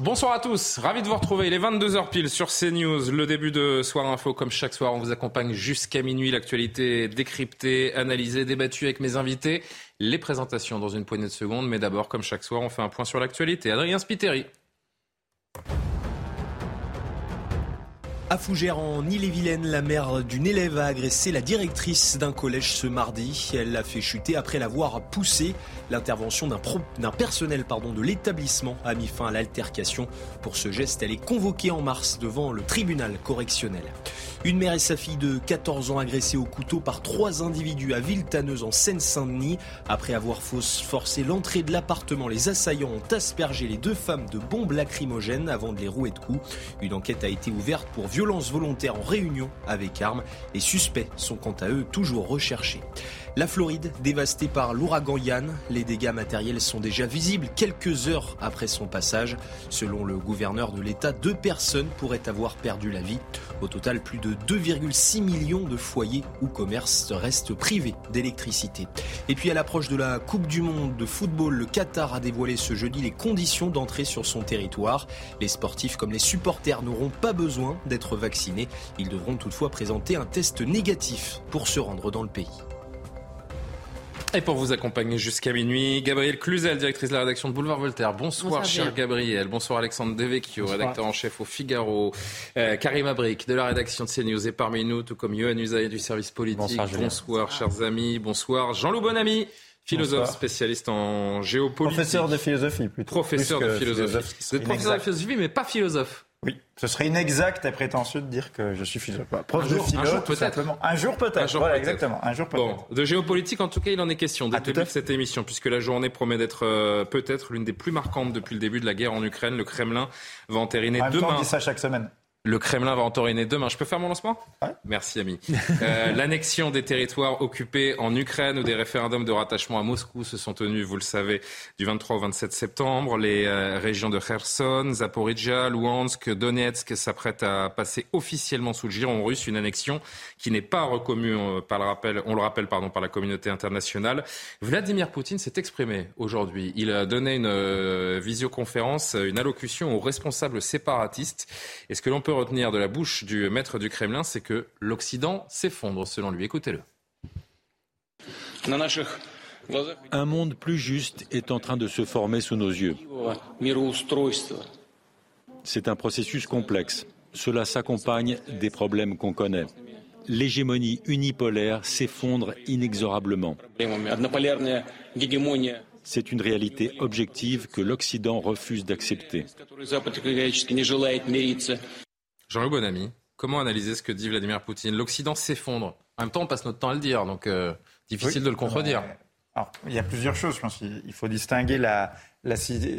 Bonsoir à tous, ravi de vous retrouver. Il est 22h pile sur CNews, le début de Soir Info. Comme chaque soir, on vous accompagne jusqu'à minuit. L'actualité décryptée, analysée, débattue avec mes invités. Les présentations dans une poignée de secondes. Mais d'abord, comme chaque soir, on fait un point sur l'actualité. Adrien Spiteri. À Fougères, en Ille-et-Vilaine, la mère d'une élève a agressé la directrice d'un collège ce mardi. Elle l'a fait chuter après l'avoir poussée. L'intervention d'un personnel pardon, de l'établissement a mis fin à l'altercation. Pour ce geste, elle est convoquée en mars devant le tribunal correctionnel. Une mère et sa fille de 14 ans agressées au couteau par trois individus à Villetaneuse en Seine-Saint-Denis. Après avoir forcé l'entrée de l'appartement, les assaillants ont aspergé les deux femmes de bombes lacrymogènes avant de les rouer de coups. Une enquête a été ouverte pour violence volontaire en réunion avec armes. Les suspects sont quant à eux toujours recherchés. La Floride, dévastée par l'ouragan Yann, les dégâts matériels sont déjà visibles quelques heures après son passage. Selon le gouverneur de l'État, deux personnes pourraient avoir perdu la vie. Au total, plus de 2,6 millions de foyers ou commerces restent privés d'électricité. Et puis à l'approche de la Coupe du Monde de football, le Qatar a dévoilé ce jeudi les conditions d'entrée sur son territoire. Les sportifs comme les supporters n'auront pas besoin d'être vaccinés. Ils devront toutefois présenter un test négatif pour se rendre dans le pays. Et pour vous accompagner jusqu'à minuit, Gabriel Cluzel, directrice de la rédaction de Boulevard Voltaire. Bonsoir, cher Gabriel. Bonsoir, Alexandre Devecchio, rédacteur en chef au Figaro. Euh, Karim Abric, de la rédaction de CNews, est parmi nous, tout comme Yohann Usaï du service politique. Bonsoir, chers amis. Bonsoir, Jean-Loup Bonami. Philosophe, spécialiste en géopolitique. Professeur de philosophie, plutôt. Professeur de philosophie. Vous êtes professeur de philosophie, mais pas philosophe. Oui, ce serait inexact et prétentieux de dire que je suis philosophe. Prof de philo, un jour peut-être. Un jour peut-être. Voilà, exactement. Un jour peut-être. Bon, de géopolitique, en tout cas, il en est question dès ah, le début de cette émission, puisque la journée promet d'être euh, peut-être l'une des plus marquantes depuis le début de la guerre en Ukraine. Le Kremlin va entériner en demain. Temps, on dit ça chaque semaine. Le Kremlin va entoriner demain. Je peux faire mon lancement Merci, ami. Euh, L'annexion des territoires occupés en Ukraine ou des référendums de rattachement à Moscou se sont tenus, vous le savez, du 23 au 27 septembre. Les euh, régions de Kherson, Zaporizhia, Luhansk, Donetsk s'apprêtent à passer officiellement sous le giron russe. Une annexion qui n'est pas reconnue, euh, par le rappel, on le rappelle pardon, par la communauté internationale. Vladimir Poutine s'est exprimé aujourd'hui. Il a donné une visioconférence, une allocution aux responsables séparatistes. Est-ce que l'on peut retenir de la bouche du maître du Kremlin, c'est que l'Occident s'effondre, selon lui. Écoutez-le. Un monde plus juste est en train de se former sous nos yeux. C'est un processus complexe. Cela s'accompagne des problèmes qu'on connaît. L'hégémonie unipolaire s'effondre inexorablement. C'est une réalité objective que l'Occident refuse d'accepter. Jean-Loup Bonamy, comment analyser ce que dit Vladimir Poutine? L'Occident s'effondre. En même temps, on passe notre temps à le dire, donc euh, difficile de le contredire. Alors, il y a plusieurs choses. Je pense qu'il faut distinguer la,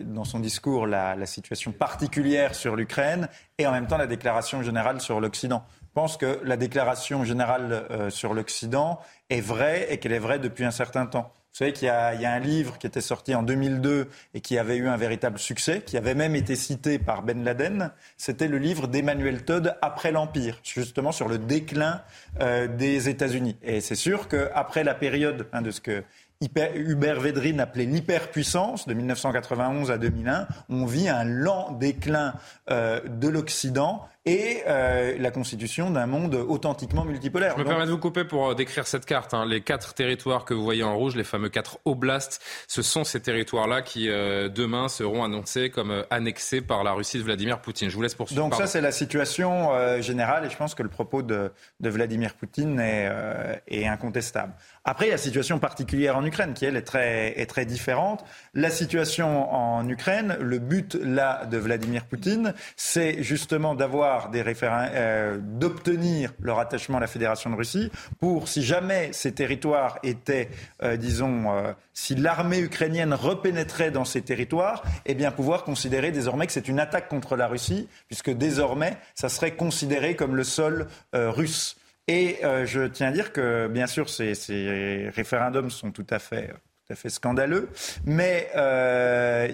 dans son discours la, situation particulière sur l'Ukraine et en même temps la déclaration générale sur l'Occident. Je pense que la déclaration générale euh, sur l'Occident est vraie et qu'elle est vraie depuis un certain temps. Vous savez qu'il y, a un livre qui était sorti en 2002 et qui avait eu un véritable succès, qui avait même été cité par Ben Laden. C'était le livre d'Emmanuel Todd après l'Empire, justement sur le déclin euh, des États-Unis. Et c'est sûr qu'après la période hein, de ce que Hubert Védrine appelait l'hyperpuissance de 1991 à 2001, on vit un lent déclin euh, de l'Occident et euh, la constitution d'un monde authentiquement multipolaire. Je me permets de vous couper pour euh, décrire cette carte. Hein. Les quatre territoires que vous voyez en rouge, les fameux quatre oblasts, ce sont ces territoires-là qui demain seront annoncés comme annexés par la Russie de Vladimir Poutine. Je vous laisse poursuivre. Donc ça, c'est la situation générale et je pense que le propos de, de Vladimir Poutine est, est incontestable. Après, il y a la situation particulière en Ukraine qui, elle, est très, est très différente. La situation en Ukraine, le but là de Vladimir Poutine, c'est justement d'avoir euh, d'obtenir leur attachement à la Fédération de Russie pour, si jamais ces territoires étaient, euh, disons, euh, si l'armée ukrainienne repénétrait dans ces territoires, eh bien pouvoir considérer désormais que c'est une attaque contre la Russie, puisque désormais, ça serait considéré comme le sol russe. Et je tiens à dire que, bien sûr, ces, référendums sont tout à fait fait scandaleux, mais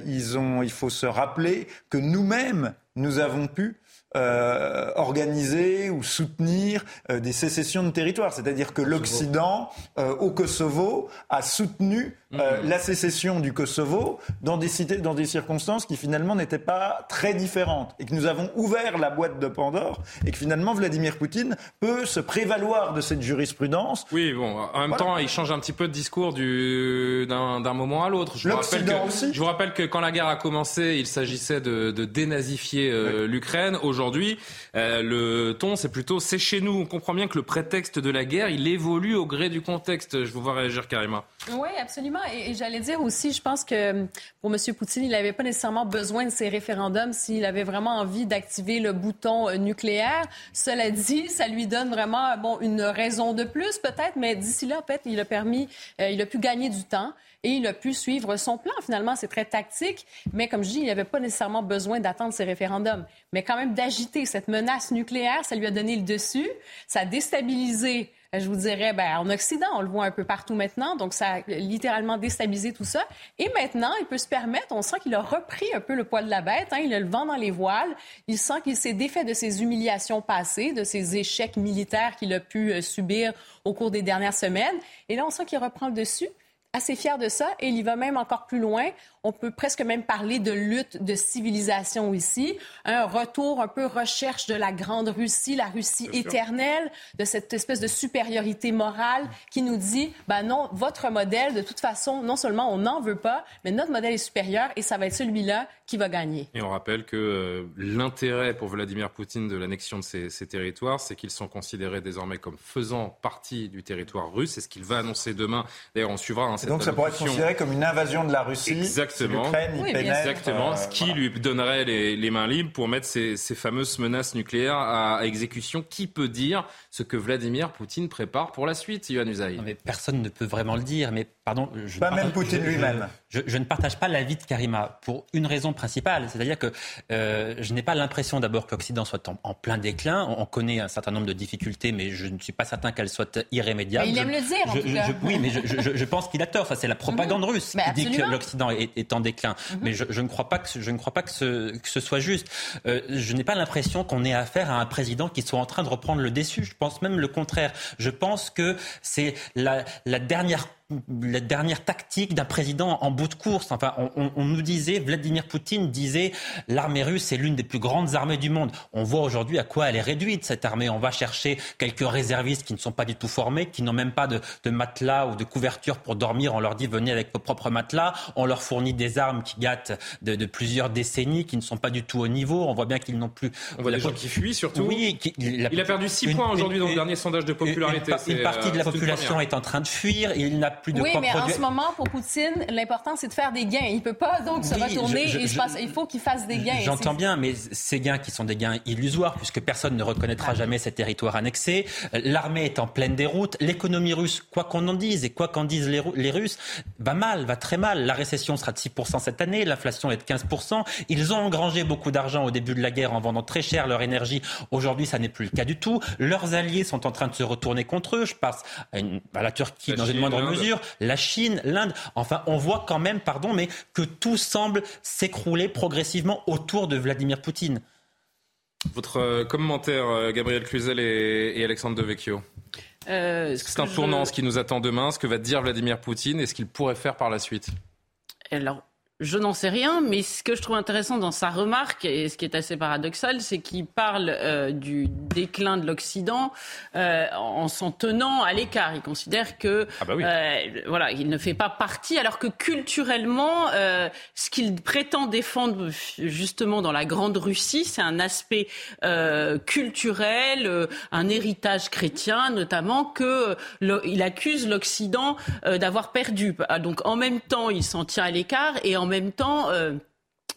ils ont, il faut se rappeler que nous-mêmes, nous avons pu euh, organiser ou soutenir euh, des sécessions de territoire. C'est-à-dire que l'Occident, euh, au Kosovo, a soutenu mhm. la sécession du Kosovo dans des, dans des circonstances qui finalement n'étaient pas très différentes. Et que nous avons ouvert la boîte de Pandore et que finalement Vladimir Poutine peut se prévaloir de cette jurisprudence. Oui, bon, en même temps, il change un petit peu de discours d'un moment à l'autre. Je, je vous rappelle que quand la guerre a commencé, il s'agissait de, de dénazifier l'Ukraine. Aujourd'hui, euh, le ton, c'est plutôt c'est chez nous. On comprend bien que le prétexte de la guerre, il évolue au gré du contexte. Je vous vois réagir, Karima. Oui, absolument. Et, j'allais dire aussi, je pense que pour M. Poutine, il n'avait pas nécessairement besoin de ces référendums s'il avait vraiment envie d'activer le bouton euh, nucléaire. Cela dit, ça lui donne vraiment bon, une raison de plus, peut-être, mais d'ici là, en fait, il a permis, euh, il a pu gagner du temps et il a pu suivre son plan. Finalement, c'est très tactique, mais comme je dis, il n'avait pas nécessairement besoin d'attendre ces référendums. Mais quand même, d'agiter cette menace nucléaire, ça lui a donné le dessus, ça a déstabilisé je vous dirais, ben, en Occident, on le voit un peu partout maintenant, donc ça a littéralement déstabilisé tout ça. Et maintenant, il peut se permettre, on sent qu'il a repris un peu le poids de la bête, hein, il a le vent dans les voiles, il sent qu'il s'est défait de ses humiliations passées, de ses échecs militaires qu'il a pu euh, subir au cours des dernières semaines. Et là, on sent qu'il reprend le dessus assez fier de ça et il y va même encore plus loin. On peut presque même parler de lutte de civilisation ici, un retour un peu recherche de la grande Russie, la Russie éternelle, de cette espèce de supériorité morale qui nous dit, ben non, votre modèle, de toute façon, non seulement on n'en veut pas, mais notre modèle est supérieur et ça va être celui-là qui va gagner. Et on rappelle que euh, l'intérêt pour Vladimir Poutine de l'annexion de ces, ces territoires, c'est qu'ils sont considérés désormais comme faisant partie du territoire russe. C'est ce qu'il va annoncer demain. D'ailleurs, on suivra hein, donc ça pourrait être considéré comme une invasion de la Russie. Exactement. Exactement. ce qui euh, lui donnerait les, mains libres pour mettre ces, fameuses menaces nucléaires à, exécution. Qui peut dire ce que Vladimir Poutine prépare pour la suite, Yohann Usaï? Personne ne peut vraiment le dire. Mais pardon, je pas même Poutine lui-même. Je, ne partage pas l'avis de Karima pour une raison principale, c'est-à-dire que euh, je n'ai pas l'impression d'abord que l'Occident soit en, plein déclin. On, connaît un certain nombre de difficultés, mais je ne suis pas certain qu'elles soient irrémédiables. il aime le dire. En tout cas. oui, mais je, pense qu'il a tort. c'est la propagande mhm. russe qui dit que l'Occident est, en déclin. Mhm. Mais je, ne crois pas que je ne crois pas que ce, soit juste. Euh, je n'ai pas l'impression qu'on ait affaire à un président qui soit en train de reprendre le déçu. Je pense même le contraire. Je pense que c'est la, la dernière la dernière tactique d'un président en bout de course. Enfin, on, nous disait, Vladimir Poutine disait, l'armée russe est l'une des plus grandes armées du monde. On voit aujourd'hui à quoi elle est réduite, cette armée. On va chercher quelques réservistes qui ne sont pas du tout formés, qui n'ont même pas de, matelas ou de couverture pour dormir. On leur dit, venez avec vos propres matelas. On leur fournit des armes qui gâtent de, plusieurs décennies, qui ne sont pas du tout au niveau. On voit bien qu'ils n'ont plus... On voit des gens qui fuient surtout. Oui, il a perdu 6 points aujourd'hui dans le dernier sondage de popularité. Une, partie de la euh, population est en train de fuir. Il n'a oui, mais en ce moment, pour Poutine, l'important, c'est de faire des gains. Il ne peut pas donc se retourner. il faut qu'il fasse des gains. J'entends bien, mais ces gains qui sont des gains illusoires, puisque personne ne reconnaîtra jamais ces territoires annexés. L'armée est en pleine déroute. L'économie russe, quoi qu'on en dise et quoi qu'en disent les, les, Russes, va mal, va très mal. La récession sera de 6% cette année, l'inflation est de 15%. Ils ont engrangé beaucoup d'argent au début de la guerre en vendant très cher leur énergie. Aujourd'hui, ça n'est plus le cas du tout. Leurs alliés sont en train de se retourner contre eux. Je passe à, la Turquie dans une moindre mesure la Chine, l'Inde. Enfin, on voit quand même, pardon, mais que tout semble s'écrouler progressivement autour de Vladimir Poutine. Votre euh, commentaire, euh, Gabriel Cluzel et, Alexandre Devecchio euh, C'est un tournant ce qui nous attend demain, ce que va dire Vladimir Poutine et ce qu'il pourrait faire par la suite? Alors, je n'en sais rien, mais ce que je trouve intéressant dans sa remarque, et ce qui est assez paradoxal, c'est qu'il parle euh, du déclin de l'Occident euh, en s'en tenant à l'écart. Il considère que ah bah euh, voilà, il ne fait pas partie, alors que culturellement, euh, ce qu'il prétend défendre justement dans la grande Russie, c'est un aspect euh, culturel, un héritage chrétien notamment, que il accuse l'Occident d'avoir perdu. Donc en même temps, il s'en tient à l'écart et en en même temps euh,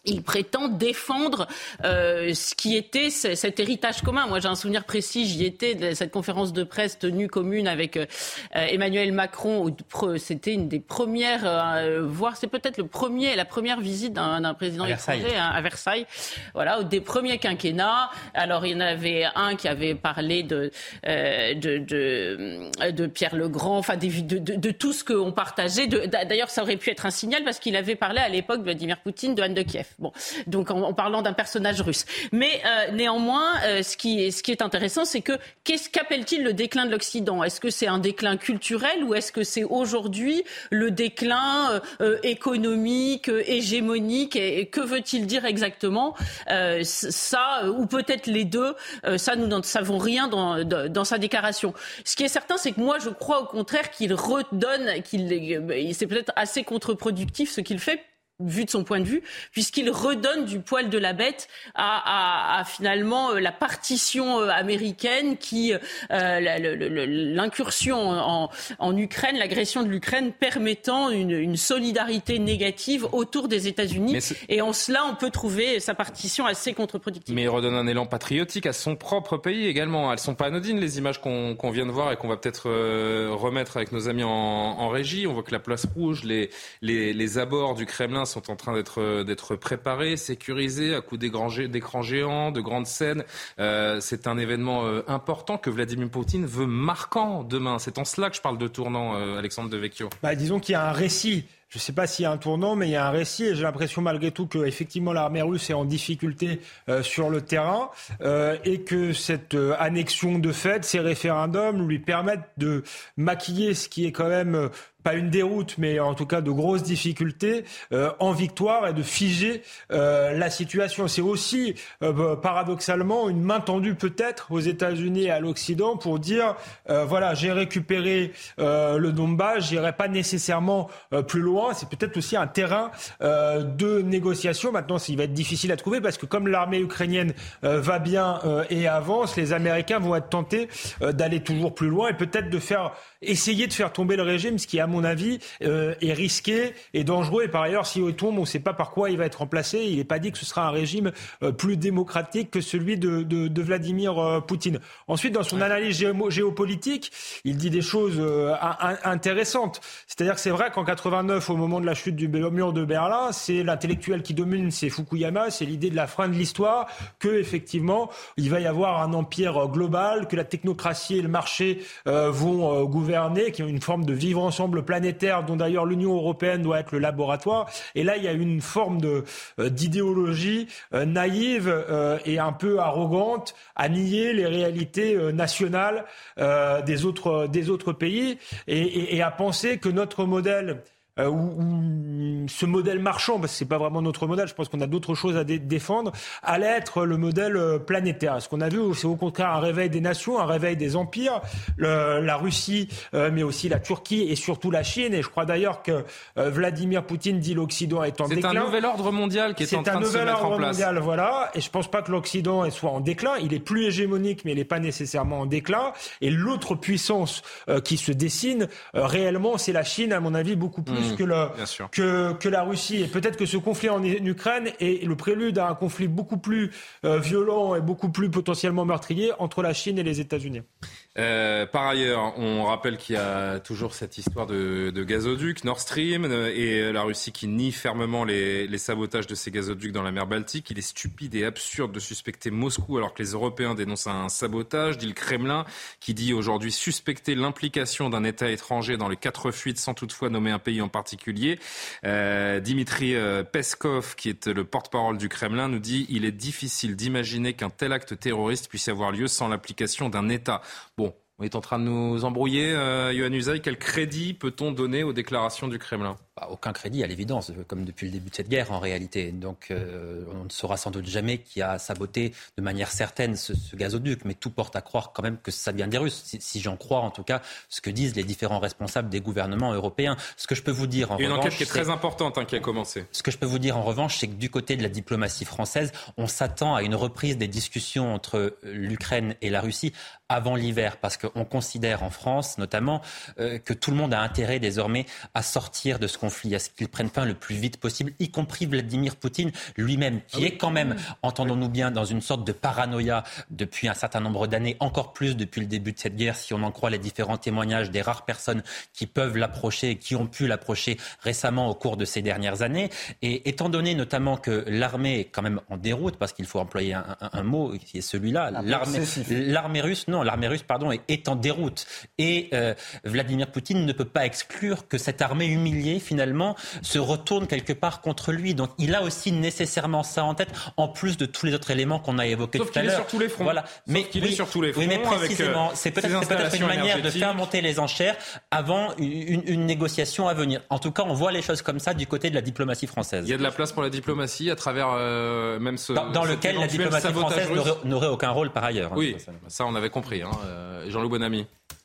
il prétend défendre euh, ce qui était cet héritage commun. Moi, j'ai un souvenir précis, j'y étais, de cette conférence de presse tenue commune avec euh, Emmanuel Macron. C'était une des premières, euh, voire c'est peut-être le premier, la première visite d'un président étranger hein, à Versailles. Voilà, des premiers quinquennats. Alors, il y en avait un qui avait parlé de, de, de, de, Pierre le Grand, enfin, de, de, de tout ce qu'on partageait. D'ailleurs, ça aurait pu être un signal parce qu'il avait parlé à l'époque, Vladimir Poutine, de Anne de Kiev. Bon, donc en, parlant d'un personnage russe. Mais euh, néanmoins, euh, ce, qui ce qui est intéressant, c'est que qu'appelle-t-il le déclin de l'Occident? Est-ce que c'est un déclin culturel ou est-ce que c'est aujourd'hui le déclin euh, économique, hégémonique? Et, que veut-il dire exactement? Ça, ou peut-être les deux, ça nous ne savons rien dans, dans, sa déclaration. Ce qui est certain, c'est que moi, je crois au contraire qu'il redonne, qu'il c'est peut-être assez contre-productif ce qu'il fait vu de son point de vue, puisqu'il redonne du poil de la bête à, à, à finalement euh, la partition euh, américaine qui, euh, l'incursion en, en, Ukraine, l'agression de l'Ukraine permettant une, une, solidarité négative autour des États-Unis. Et en cela, on peut trouver sa partition assez contre-productive. Mais il redonne un élan patriotique à son propre pays également. Elles sont pas anodines les images qu'on vient de voir et qu'on va peut-être remettre avec nos amis en, en, régie. On voit que la place rouge, les, les, les abords du Kremlin sont en train d'être euh, préparés, sécurisés à coups d'écrans géants, de grandes scènes. Euh, c'est un événement euh, important que Vladimir Poutine veut marquant demain. C'est en cela que je parle de tournant, Alexandre Devecchio. Bah, disons qu'il y a un récit je ne sais pas s'il y a un tournant, mais il y a un récit et j'ai l'impression malgré tout que effectivement l'armée russe est en difficulté sur le terrain et que cette annexion de fait, ces référendums lui permettent de maquiller ce qui est quand même pas une déroute, mais en tout cas de grosses difficultés euh, en victoire et de figer euh, la situation. C'est aussi euh, bah, paradoxalement une main tendue peut-être aux États-Unis et à l'Occident pour dire voilà j'ai récupéré le Donbass, j'irai pas nécessairement plus loin. C'est peut-être aussi un terrain de négociation. Maintenant, il va être difficile à trouver parce que comme l'armée ukrainienne va bien et avance, les Américains vont être tentés d'aller toujours plus loin et peut-être de faire essayer de faire tomber le régime, ce qui, mon avis, euh, est risqué et dangereux. Et par ailleurs, s'il tombe, on ne sait pas par quoi il va être remplacé. Il n'est pas dit que ce sera un régime euh, plus démocratique que celui de, de, de Vladimir euh, Poutine. Ensuite, dans son analyse géopolitique, il dit des choses intéressantes. C'est-à-dire que c'est vrai qu'en 89, au moment de la chute du mur de Berlin, c'est l'intellectuel qui domine, c'est Fukuyama, c'est l'idée de la fin de l'histoire, que effectivement, il va y avoir un empire global, que la technocratie et le marché vont gouverner qui ont une forme de vivre ensemble planétaire, dont d'ailleurs l'Union européenne doit être le laboratoire. Et là, il y a une forme de euh, d'idéologie euh, naïve euh, et un peu arrogante à nier les réalités nationales des autres des autres pays et, et à penser que notre modèle euh, où, ce modèle marchand, parce que c'est pas vraiment notre modèle, je pense qu'on a d'autres choses à défendre, allait être le modèle euh, planétaire. Ce qu'on a vu, c'est au contraire un réveil des nations, un réveil des empires, la Russie, euh, mais aussi la Turquie et surtout la Chine. Et je crois d'ailleurs que Vladimir Poutine dit l'Occident est en déclin. C'est un nouvel ordre mondial qui est, en train de se mettre en place. C'est un nouvel ordre mondial, voilà. Et je pense pas que l'Occident soit en déclin. Il est plus hégémonique, mais il n'est pas nécessairement en déclin. Et l'autre puissance qui se dessine réellement, c'est la Chine, à mon avis, beaucoup plus que, que, que, la Russie. Et peut-être que ce conflit en Ukraine est le prélude à un conflit beaucoup plus euh, violent et beaucoup plus potentiellement meurtrier entre la Chine et les États-Unis. Euh, par ailleurs, on rappelle qu'il y a toujours cette histoire de, de, gazoduc Nord Stream euh, et la Russie qui nie fermement les, les, sabotages de ces gazoducs dans la mer Baltique. Il est stupide et absurde de suspecter Moscou alors que les Européens dénoncent un sabotage, dit le Kremlin, qui dit aujourd'hui suspecter l'implication d'un État étranger dans les quatre fuites sans toutefois nommer un pays en particulier. Euh, Dimitri Peskov, qui est le porte-parole du Kremlin, nous dit il est difficile d'imaginer qu'un tel acte terroriste puisse avoir lieu sans l'application d'un État. Bon, On est en train de nous embrouiller, euh, Yohann Usaï. Quel crédit peut-on donner aux déclarations du Kremlin? Bah, Aucun crédit, à l'évidence, comme depuis le début de cette guerre en réalité. Donc euh, on ne saura sans doute jamais qui a saboté de manière certaine ce, gazoduc, mais tout porte à croire quand même que ça vient des Russes, si, j'en crois en tout cas ce que disent les différents responsables des gouvernements européens. Ce que je peux vous dire en revanche... Une enquête qui est très importante hein, qui a commencé. Ce que je peux vous dire en revanche, c'est que du côté de la diplomatie française, on s'attend à une reprise des discussions entre l'Ukraine et la Russie avant l'hiver, parce qu'on considère en France notamment euh, que tout le monde a intérêt désormais à sortir de ce conflit, à ce qu'il prenne fin le plus vite possible, y compris Vladimir Poutine lui-même, qui ah est quand même, entendons-nous bien, dans une sorte de paranoïa depuis un certain nombre d'années, encore plus depuis le début de cette guerre, si on en croit les différents témoignages des rares personnes qui peuvent l'approcher et qui ont pu l'approcher récemment au cours de ces dernières années. Et étant donné notamment que l'armée est quand même en déroute, parce qu'il faut employer un, un mot qui est celui-là, l'armée russe, non, l'armée russe, pardon, est, en déroute. Et euh, Vladimir Poutine ne peut pas exclure que cette armée humiliée, finalement, se retourne quelque part contre lui. Donc il a aussi nécessairement ça en tête, en plus de tous les autres éléments qu'on a évoqués tout à l'heure. sur tous les fronts. Voilà. mais qu'il est sur tous les fronts. Oui, mais euh, précisément, c'est peut-être une manière de faire monter les enchères avant une, une, négociation à venir. En tout cas, on voit les choses comme ça du côté de la diplomatie française. Il y a de la place pour la diplomatie à travers euh, même ce. Dans, lequel la diplomatie française n'aurait aucun rôle par ailleurs. Hein, oui, ça on avait compris. Hein,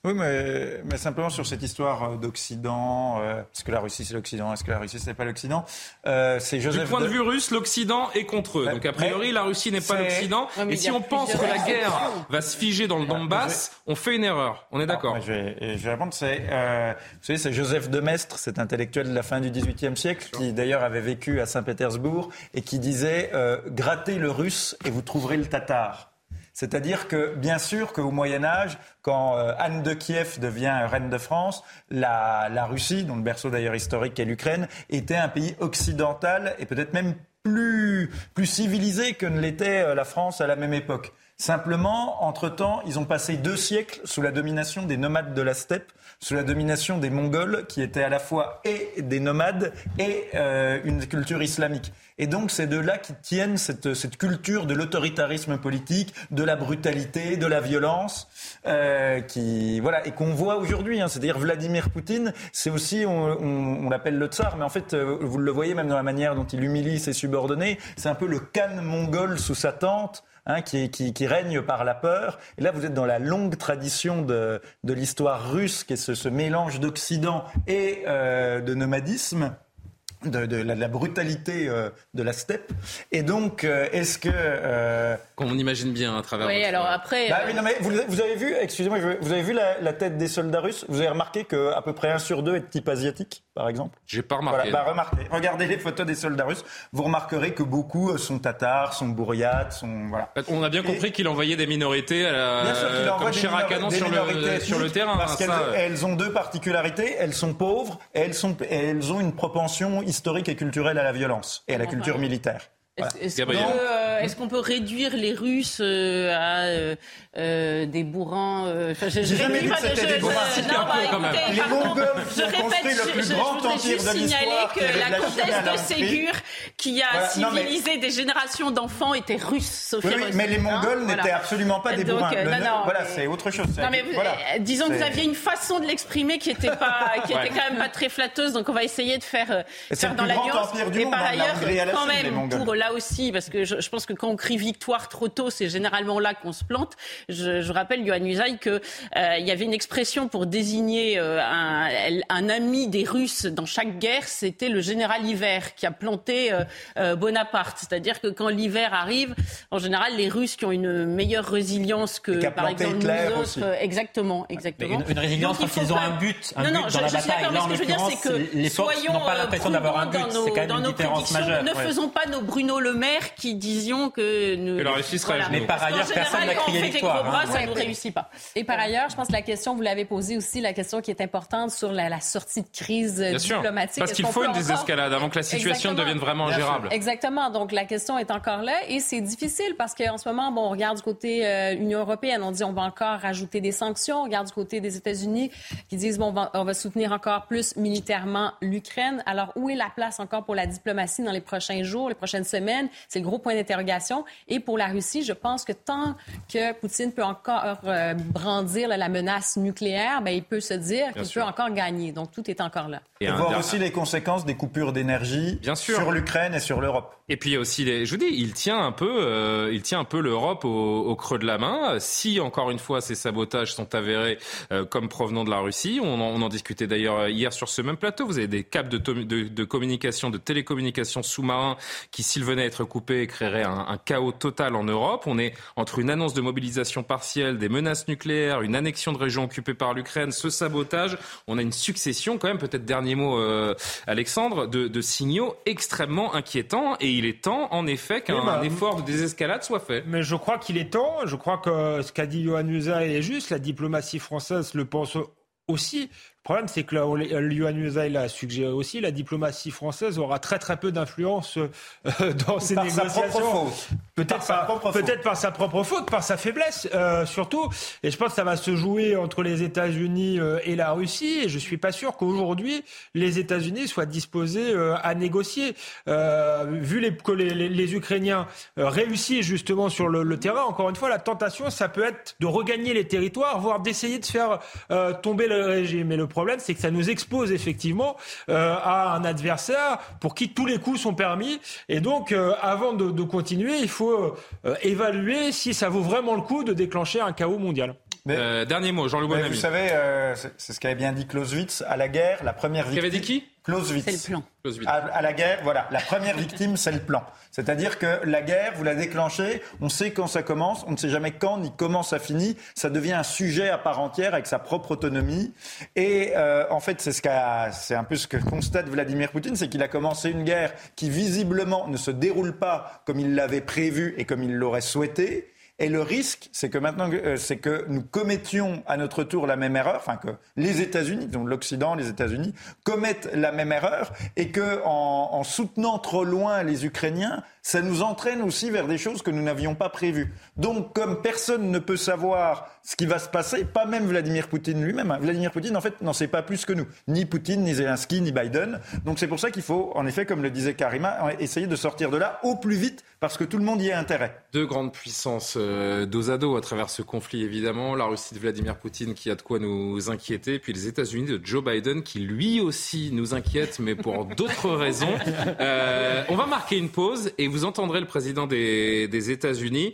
Oui, mais, mais, simplement sur cette histoire euh, d'Occident, euh, est-ce que la Russie c'est l'Occident, est-ce que la Russie c'est pas l'Occident euh, C'est Joseph. Du point de, vue russe, l'Occident est contre eux. Donc a priori, la Russie n'est pas l'Occident. et si on pense que la guerre va se figer dans le Donbass, on fait une erreur. On est d'accord. Je, vais, je vais répondre. C'est, euh, vous savez, c'est Joseph de Maistre, cet intellectuel de la fin du XVIIIe siècle, qui d'ailleurs avait vécu à Saint-Pétersbourg et qui disait euh, grattez le russe et vous trouverez le tatar. C'est-à-dire que, bien sûr, qu'au Moyen Âge, quand euh, Anne de Kiev devient reine de France, la, Russie, dont le berceau d'ailleurs historique est l'Ukraine, était un pays occidental et peut-être même plus, plus civilisé que ne l'était euh, la France à la même époque. Simplement, entre-temps, ils ont passé deux siècles sous la domination des nomades de la steppe, sous la domination des Mongols, qui étaient à la fois et des nomades et euh, une culture islamique. Et donc, c'est de là qui tiennent cette, cette culture de l'autoritarisme politique, de la brutalité, de la violence, euh, qui voilà et qu'on voit aujourd'hui. Hein, C'est-à-dire Vladimir Poutine, c'est aussi on, on, l'appelle le tsar, mais en fait, euh, vous le voyez même dans la manière dont il humilie ses subordonnés. C'est un peu le Khan mongol sous sa tente. Hein, qui, qui, qui, règne par la peur. Et là, vous êtes dans la longue tradition de, de l'histoire russe, qui est ce, ce mélange d'Occident et euh, de nomadisme de, la, brutalité euh, de la steppe. Et donc, euh, est-ce que... Euh... Qu'on imagine bien à travers... Oui, alors après... Bah, non, mais vous, avez vu, excusez-moi, vous avez vu la, tête des soldats russes? Vous avez remarqué qu'à peu près un sur deux est de type asiatique, par exemple? J'ai pas remarqué. Voilà, bah, remarquez. Regardez les photos des soldats russes. Vous remarquerez que beaucoup sont tatars, sont bourriates, sont... Voilà. On a bien compris qu'il envoyait des minorités à la... bien sûr qu'il comme Chirac sur, le, sur le terrain. Parce hein, qu'elles ont deux particularités. Elles sont pauvres et elles, sont, et elles ont une propension historique et culturelle à la violence et à la culture militaire. Euh, est-ce qu'on peut, réduire les Russes euh, à euh, des bourrins J'ai jamais vu que c'était des bourrins. Non, bah, écoutez, les Mongols qui ont construit le plus je, grand empire de l'histoire. que la comtesse de Ségur, qui a voilà, civilisé des générations d'enfants, était russe, Sophie oui, oui, mais les Mongols hein, n'étaient voilà. absolument pas des Donc, bourrins. Non, non, voilà, c'est autre chose. Non, mais voilà, disons que vous aviez une façon de l'exprimer qui était pas, qui était quand même pas très flatteuse. Donc on va essayer de faire, dans l'alliance. Et par ailleurs, quand même, pour là aussi, parce que je, pense que quand on crie victoire trop tôt, c'est généralement là qu'on se plante. Je, je rappelle, Yohann Usaï, qu'il euh, y avait une expression pour désigner euh, un, un, ami des Russes dans chaque guerre, c'était le général Hiver qui a planté euh, Bonaparte. C'est-à-dire que quand l'hiver arrive, en général, les Russes qui ont une meilleure résilience que, par exemple, nous autres, exactement, exactement. Une, résilience quand ils ont un but, un non, but dans la bataille. Là, en l'occurrence, les forces n'ont pas l'impression d'avoir un but. C'est quand même une différence majeure. Ne faisons pas nos Bruno le Maire qui disions que... Nous, la Russie serait Mais par ailleurs, personne n'a crié victoire. Hein. Ça ne réussit pas. Et par ailleurs, je pense que la question, vous l'avez posée aussi, la question qui est importante sur la, sortie de crise Bien diplomatique. Sûr. Parce qu'il faut une désescalade avant que la situation devienne vraiment gérable. Exactement. Donc la question est encore là et c'est difficile parce qu'en ce moment, bon, on regarde du côté euh, Union européenne, on dit on va encore rajouter des sanctions. On regarde du côté des États-Unis qui disent bon, on va, on va soutenir encore plus militairement l'Ukraine. Alors où est la place encore pour la diplomatie dans les prochains jours, les prochaines semaines? C'est le gros point d'interrogation. Et pour la Russie, je pense que tant que Poutine peut encore euh, brandir la menace nucléaire, ben, il peut se dire qu'il peut encore gagner. Donc tout est encore là. Et, voir aussi les conséquences des coupures d'énergie sur l'Ukraine et sur l'Europe. Et puis il y a aussi, les... je vous dis, il tient un peu, euh, il tient un peu l'Europe au, creux de la main. Si encore une fois ces sabotages sont avérés euh, comme provenant de la Russie, on en, on en discutait d'ailleurs hier sur ce même plateau. Vous avez des câbles de, de, de communication, de télécommunication sous-marins qui, s'ils venaient à être coupés, créeraient un, un, chaos total en Europe. On est entre une annonce de mobilisation partielle, des menaces nucléaires, une annexion de régions occupées par l'Ukraine, ce sabotage. On a une succession, quand même, peut-être dernier mot, euh, Alexandre, de, de signaux extrêmement inquiétants. Et il est temps, en effet, qu'un bah, effort de désescalade soit fait. Mais je crois qu'il est temps. Je crois que ce qu'a dit Johan Usa est juste. La diplomatie française le pense aussi. Le problème, c'est que Yuan Usaï l'a suggéré aussi, la diplomatie française aura très très peu d'influence euh, dans ces négociations. Peut-être par, peut par, sa propre faute, par sa faiblesse euh, surtout. Et je pense que ça va se jouer entre les États-Unis euh, et la Russie. Et je suis pas sûr qu'aujourd'hui les États-Unis soient disposés à négocier. vu les, que les, les, Ukrainiens réussissent justement sur le, le, terrain, encore une fois, la tentation, ça peut être de regagner les territoires, voire d'essayer de faire tomber le régime. Mais le problème, c'est que ça nous expose effectivement euh, à un adversaire pour qui tous les coups sont permis. Et donc, euh, avant de, continuer, il faut euh, évaluer si ça vaut vraiment le coup de déclencher un chaos mondial. Dernier mot, Jean-Loup Bonamy. Vous savez, c'est ce qu'avait bien dit Clausewitz à la guerre, la première victime. Qui avait dit qui? Clausewitz. C'est le plan. À, la guerre, voilà, la première victime, c'est le plan. C'est-à-dire que la guerre, vous la déclenchez, on sait quand ça commence, on ne sait jamais quand ni comment ça finit. Ça devient un sujet à part entière avec sa propre autonomie. Et euh, en fait, c'est ce c'est un peu ce que constate Vladimir Poutine, c'est qu'il a commencé une guerre qui visiblement ne se déroule pas comme il l'avait prévu et comme il l'aurait souhaité. Et le risque, c'est que maintenant, euh, c'est que nous commettions à notre tour la même erreur, enfin que les États-Unis, donc l'Occident, les États-Unis, commettent la même erreur, et que en, en soutenant trop loin les Ukrainiens, ça nous entraîne aussi vers des choses que nous n'avions pas prévues. Donc, comme personne ne peut savoir ce qui va se passer, pas même Vladimir Poutine lui-même. Hein. Vladimir Poutine, en fait, n'en sait pas plus que nous. Ni Poutine, ni Zelensky, ni Biden. Donc, c'est pour ça qu'il faut, en effet, comme le disait Karima, essayer de sortir de là au plus vite, parce que tout le monde y a intérêt. Deux grandes puissances euh, dos à dos à travers ce conflit, évidemment. La Russie de Vladimir Poutine qui a de quoi nous inquiéter, puis les États-Unis de Joe Biden qui lui aussi nous inquiète, mais pour d'autres raisons. Euh, on va marquer une pause et vous entendrez le président des, des États-Unis.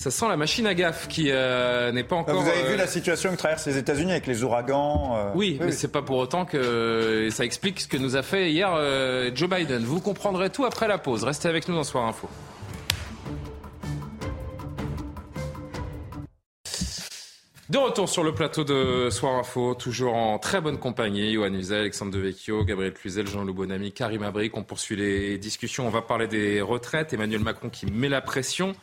Ça sent la machine à gaffe qui euh, n'est pas encore. Vous avez vu euh, la situation que traversent les États-Unis avec les ouragans. Euh, oui, mais c'est pas pour autant que ça explique ce que nous a fait hier Joe Biden. Vous comprendrez tout après la pause. Restez avec nous dans Soir Info. De retour sur le plateau de Soir Info, toujours en très bonne compagnie. Yohann Uzel, Alexandre Devecchio, Gabriel Cluzel, Jean-Loup Bonamy, Karim Abric. On poursuit les discussions. On va parler des retraites. Emmanuel Macron qui met la pression.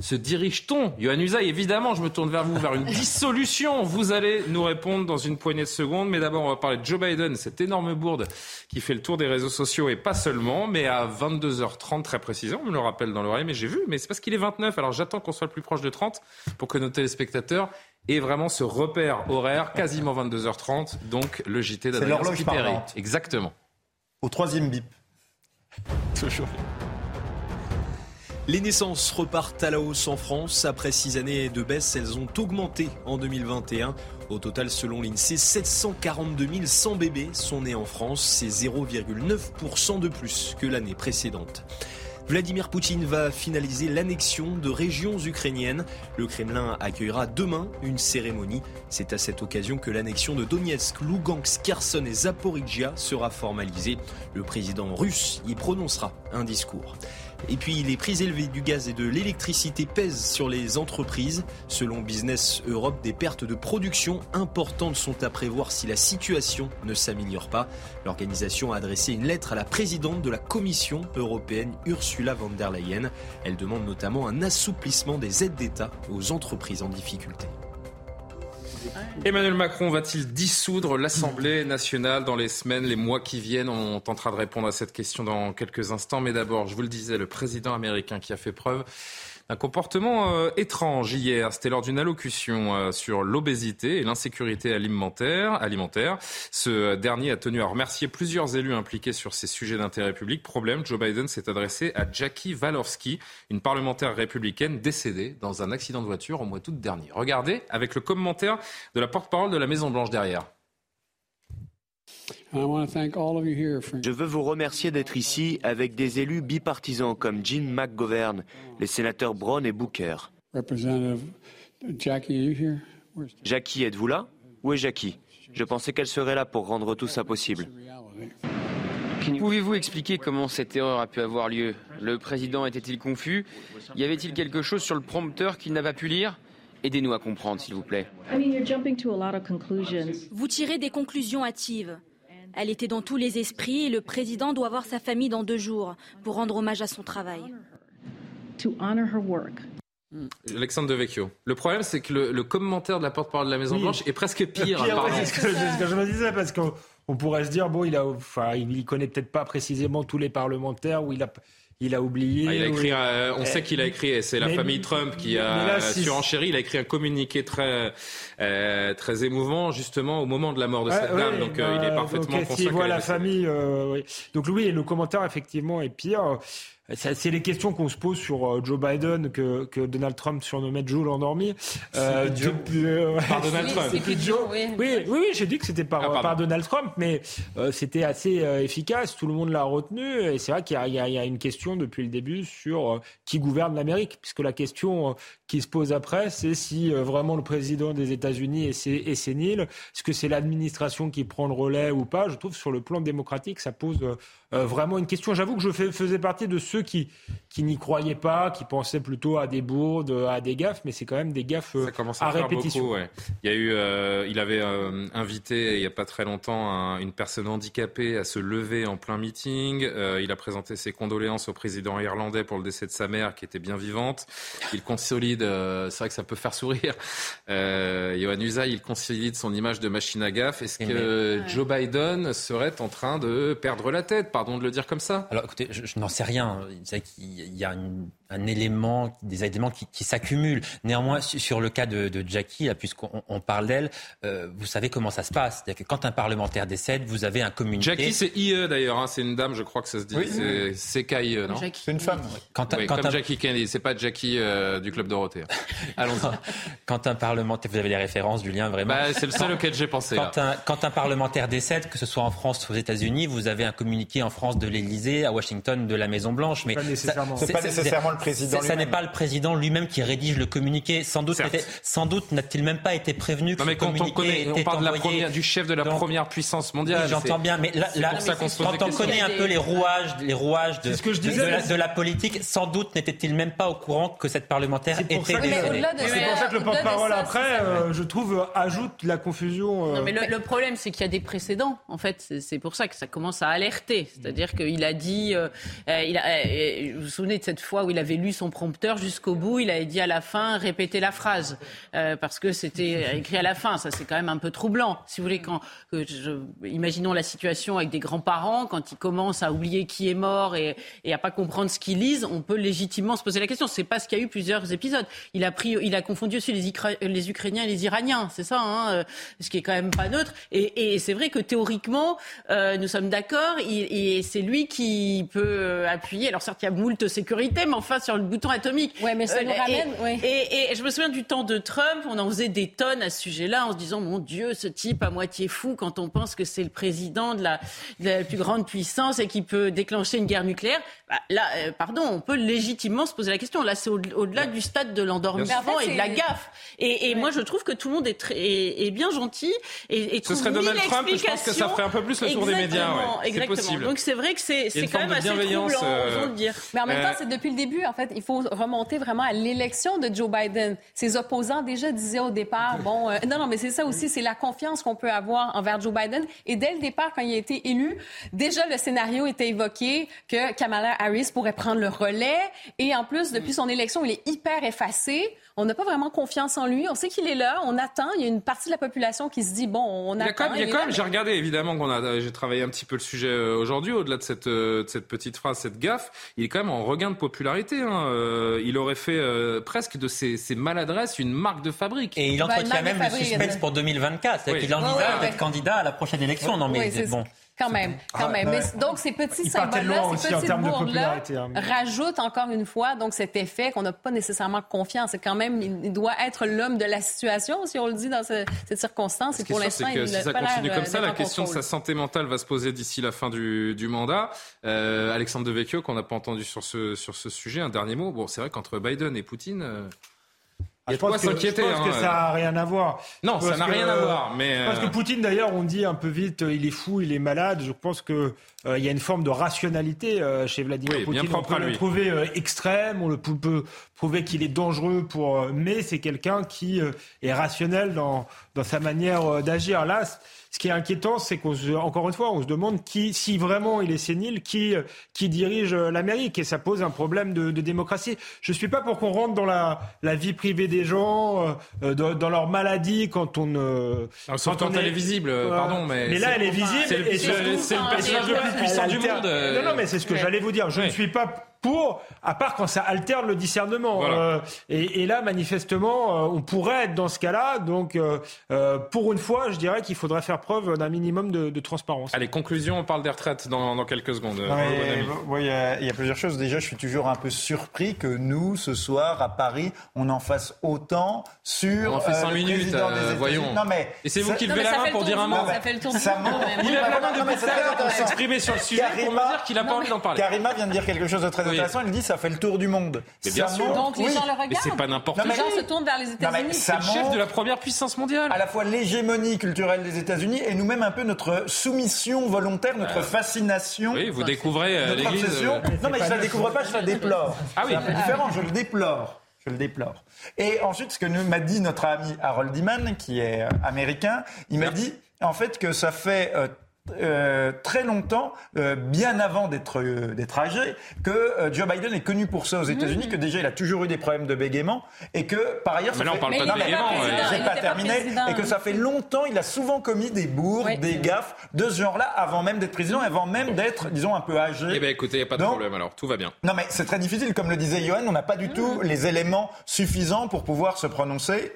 Se dirige-t-on, Yohann Usaï, évidemment, je me tourne vers vous, vers une dissolution. Vous allez nous répondre dans une poignée de secondes. Mais d'abord, on va parler de Joe Biden, cette énorme bourde qui fait le tour des réseaux sociaux et pas seulement. Mais à 22h30, très précisément, on me le rappelle dans l'oreille, mais j'ai vu, mais c'est parce qu'il est 29. Alors j'attends qu'on soit le plus proche de 30 pour que nos téléspectateurs et vraiment ce repère horaire, quasiment 22h30, donc le JT d'Adrien Spiteri. Exactement. Au troisième bip. Toujours. Les naissances repartent à la hausse en France. Après six années de baisse, elles ont augmenté en 2021. Au total, selon l'INSEE, 742 100 bébés sont nés en France. C'est 0,9% de plus que l'année précédente. Vladimir Poutine va finaliser l'annexion de régions ukrainiennes. Le Kremlin accueillera demain une cérémonie. C'est à cette occasion que l'annexion de Donetsk, Lugansk, Kherson et Zaporizhia sera formalisée. Le président russe y prononcera un discours. Et puis les prix élevés du gaz et de l'électricité pèsent sur les entreprises. Selon Business Europe, des pertes de production importantes sont à prévoir si la situation ne s'améliore pas. L'organisation a adressé une lettre à la présidente de la Commission européenne, Ursula von der Leyen. Elle demande notamment un assouplissement des aides d'État aux entreprises en difficulté. Emmanuel Macron va-t-il dissoudre l'Assemblée nationale dans les semaines, les mois qui viennent? On tentera de répondre à cette question dans quelques instants. Mais d'abord, je vous le disais, le président américain qui a fait preuve un comportement euh, étrange hier. C'était lors d'une allocution euh, sur l'obésité et l'insécurité alimentaire, alimentaire. Ce dernier a tenu à remercier plusieurs élus impliqués sur ces sujets d'intérêt public. Problème, Joe Biden s'est adressé à Jackie Walorski, une parlementaire républicaine décédée dans un accident de voiture au mois d'août dernier. Regardez avec le commentaire de la porte-parole de la Maison-Blanche derrière. Je veux vous remercier d'être ici avec des élus bipartisans comme Jim McGovern, les sénateurs Brown et Booker. Jackie, êtes-vous là? Où est Jackie? Je pensais qu'elle serait là pour rendre tout ça possible. Pouvez-vous expliquer comment cette erreur a pu avoir lieu? Le président était-il confus? Y avait-il quelque chose sur le prompteur qu'il n'a pas pu lire? Aidez-nous à comprendre, s'il vous plaît. Vous tirez des conclusions hâtives. Elle était dans tous les esprits et le président doit voir sa famille dans deux jours pour rendre hommage à son travail. Alexandre Devecchio. Le problème, c'est que le, commentaire de la porte-parole de la Maison-Blanche est presque pire. c'est ce, que je me disais, parce qu'on pourrait se dire, bon, il a, enfin, il connaît peut-être pas précisément tous les parlementaires, ou il a, il a oublié. Ah, il a écrit, on sait qu'il a écrit, et c'est la famille Trump qui a surenchéri. Il a écrit un communiqué très, euh, très émouvant, justement, au moment de la mort de cette dame. donc, euh, il est bah, parfaitement conscient. voit la famille, euh, oui. Donc, oui, le commentaire, effectivement, est pire. C'est les questions qu'on se pose sur euh, Joe Biden que, que Donald Trump surnommait Joe l'endormi. Euh, euh, par Donald Trump. oui, oui, oui, j'ai dit que c'était par, ah, par, Donald Trump, mais euh, c'était assez efficace. Tout le monde l'a retenu. Et c'est vrai qu'il y, a une question depuis le début sur qui gouverne l'Amérique, puisque la question qui se pose après, c'est si vraiment le président des États-Unis est, est sénile. Est-ce que c'est l'administration qui prend le relais ou pas? Je trouve sur le plan démocratique, ça pose vraiment une question. J'avoue que je faisais partie de ceux qui, qui n'y croyaient pas, qui pensaient plutôt à des bourdes, à des gaffes, mais c'est quand même des gaffes euh, à, répétition. Il y a eu, euh, il avait euh, invité il n'y a pas très longtemps une personne handicapée à se lever en plein meeting. il a présenté ses condoléances au président irlandais pour le décès de sa mère, qui était bien vivante. Il consolide, c'est vrai que ça peut faire sourire. Johan Usaï, il consolide son image de machine à gaffe. Est-ce que Joe Biden serait en train de perdre la tête, pardon de le dire comme ça Alors écoutez, je, je n'en sais rien il y a un élément, des éléments qui, s'accumulent. Néanmoins, sur le cas de, Jackie, puisqu'on parle d'elle, euh, vous savez comment ça se passe. C'est-à-dire que quand un parlementaire décède, vous avez un communiqué. Jackie, c'est IE d'ailleurs, hein. c'est une dame, je crois que ça se dit. C'est KIE, non C'est une femme. Quand, comme Jackie Kennedy, c'est pas Jackie euh, du Club Dorothée. Allons-y. quand un parlementaire, vous avez les références du lien vraiment. Bah, c'est le seul auquel j'ai pensé. Quand un, quand un, parlementaire décède, que ce soit en France ou aux États-Unis, vous avez un communiqué en France de l'Élysée, à Washington de la Maison Blanche, mais c'est pas nécessairement le président. Ça n'est pas le président lui-même qui rédige le communiqué. Sans doute, sans doute n'a-t-il même pas été prévenu que non, mais quand on connaît, on parle de la première, du chef de la première puissance mondiale. J'entends bien, mais là, quand on connaît un peu les rouages, les rouages de, de, la, politique, sans doute n'était-il même pas au courant que cette parlementaire était. C'est pour ça que le porte-parole après, euh, je trouve, ajoute la confusion. Euh. Non, mais le, problème, c'est qu'il y a des précédents. En fait, c'est pour ça que ça commence à alerter. C'est-à-dire qu'il a dit, euh, il a, vous vous souvenez de cette fois où il avait lu son prompteur jusqu'au bout, il avait dit à la fin répétez la phrase euh, parce que c'était écrit à la fin. Ça c'est quand même un peu troublant. Si vous voulez, quand imaginons la situation avec des grands-parents quand ils commencent à oublier qui est mort et, et à pas comprendre ce qu'ils lisent, on peut légitimement se poser la question. C'est pas ce qu'il y a eu plusieurs épisodes. Il a pris, il a confondu aussi les, Ukrainiens et les Iraniens, c'est ça, hein, euh, ce qui est quand même pas neutre. Et, et c'est vrai que théoriquement, euh, nous sommes d'accord. Et c'est lui qui peut appuyer. Alors certes, il y a moult sécurité, mais enfin sur le bouton atomique. Ouais, mais ça euh, nous ramène. Et, et, je me souviens du temps de Trump, on en faisait des tonnes à ce sujet-là, en se disant mon Dieu, ce type à moitié fou quand on pense que c'est le président de la, de la, plus grande puissance et qui peut déclencher une guerre nucléaire. Bah, là, euh, pardon, on peut légitimement se poser la question. Là, c'est au-delà du stade de l'endormissement et de la gaffe. Et, et moi, je trouve que tout le monde est, très, est, bien gentil et, et Ce serait Donald Trump, je pense que ça ferait un peu plus le tour des médias. Ouais. Exactement. Possible. Donc c'est vrai que c'est quand même assez troublant, euh... de dire. Mais en même temps, c'est depuis le début, en fait, il faut remonter vraiment à l'élection de Joe Biden. Ses opposants déjà disaient au départ, bon, euh, non, non, mais c'est ça aussi, c'est la confiance qu'on peut avoir envers Joe Biden. Et dès le départ, quand il a été élu, déjà le scénario était évoqué que Kamala Harris pourrait prendre le relais. Et en plus, depuis son élection, il est hyper effacé. On n'a pas vraiment confiance en lui. On sait qu'il est là, on attend. Il y a une partie de la population qui se dit bon, on il attend. il y a quand même, j'ai regardé évidemment qu'on a, j'ai travaillé un petit peu le sujet euh, aujourd'hui, au-delà de cette, de cette petite phrase, cette gaffe. Il est quand même en regain de popularité. Hein. il aurait fait presque de ses, ses, maladresses une marque de fabrique. Et il bah, entretient même le suspense pour 2024. C'est qu'il envisage d'être candidat à la prochaine élection. Non, mais bon. Quand même, quand ah, même. Mais, donc, ces petits symboles-là, ces petites bourdes-là hein. rajoutent encore une fois donc cet effet qu'on n'a pas nécessairement confiance. C'est quand même, il doit être l'homme de la situation, si on le dit dans cette circonstance. Et pour l'instant, il si ça continue comme ça, la question de sa santé mentale va se poser d'ici la fin du, du mandat. Euh, Alexandre Devecchio, qu'on n'a pas entendu sur ce, sur ce sujet, un dernier mot. Bon, c'est vrai qu'entre Biden et Poutine... Euh, il y a je pense, que, je pense que, ça n'a rien à voir. Non, ça n'a rien à voir. Mais Parce que euh, Poutine, d'ailleurs, on dit un peu vite, il est fou, il est malade. Je pense qu'il euh, y a une forme de rationalité euh, chez Vladimir Poutine. on peut le trouver extrême, on le peut prouver qu'il est dangereux pour. mais c'est quelqu'un qui est rationnel dans, dans sa manière d'agir. Là, ce qui est inquiétant, c'est qu'encore une fois, on se demande qui, si vraiment il est sénile, qui, qui dirige l'Amérique. Et ça pose un problème de, de démocratie. Je ne suis pas pour qu'on rentre dans la, la, vie privée des gens, euh, dans, dans, leur maladie, quand on. Euh, quand, quand elle est visible, pardon, mais. Mais là, elle est visible. C'est le, personnage le plus puissant du monde. Non, non, mais c'est ce que j'allais vous dire. Je ne suis pas pour, à part quand ça alterne le discernement. Euh, et, et, là, manifestement, euh, on pourrait être dans ce cas-là. Donc, euh, pour une fois, je dirais qu'il faudrait faire preuve d'un minimum de, de, transparence. Allez, conclusion, on parle des retraites dans, dans quelques secondes. Oui, il y, a, y, a plusieurs choses. Déjà, je suis toujours un peu surpris que nous, ce soir, à Paris, on en fasse autant sur. On en fait 5 minutes, voyons. Non, mais, et c'est vous qui levez la main pour dire un mot. Ça fait le tour du monde. Il lève la main depuis tout à l'heure pour s'exprimer sur le sujet pour me dire qu'il n'a pas envie d'en parler. Karima vient de dire quelque chose de très intéressant. Il dit ça fait le tour du monde. Mais bien sûr. Donc les gens le regardent. Mais c'est pas n'importe quoi. Les gens se tournent vers les États-Unis. C'est le chef de la première puissance mondiale. À la fois l'hégémonie culturelle des États-Unis et nous-mêmes un peu notre soumission volontaire, notre euh, fascination. Oui, vous découvrez euh, l'Église. Euh, non, mais je la découvre pas, je la déplore. Ah oui. C'est un peu différent. Je le déplore. Je le déplore. Et ensuite, ce que m'a dit notre ami Harold Iman, qui est américain, il m'a dit en fait que ça fait euh, très longtemps, euh, bien avant d'être euh, d'être âgé, que Joe Biden est connu pour ça aux États-Unis, que déjà il a toujours eu des problèmes de bégaiement et que par ailleurs, mais là on parle pas de bégaiement, j'ai pas terminé, et que ça fait longtemps, il a souvent commis des bourres, des gaffes de ce genre-là avant même d'être président, avant même d'être, disons, un peu âgé. Eh bien écoutez, il n'y a pas de problème alors, tout va bien. Non mais c'est très difficile, comme le disait Johan, on n'a pas du tout les éléments suffisants pour pouvoir se prononcer.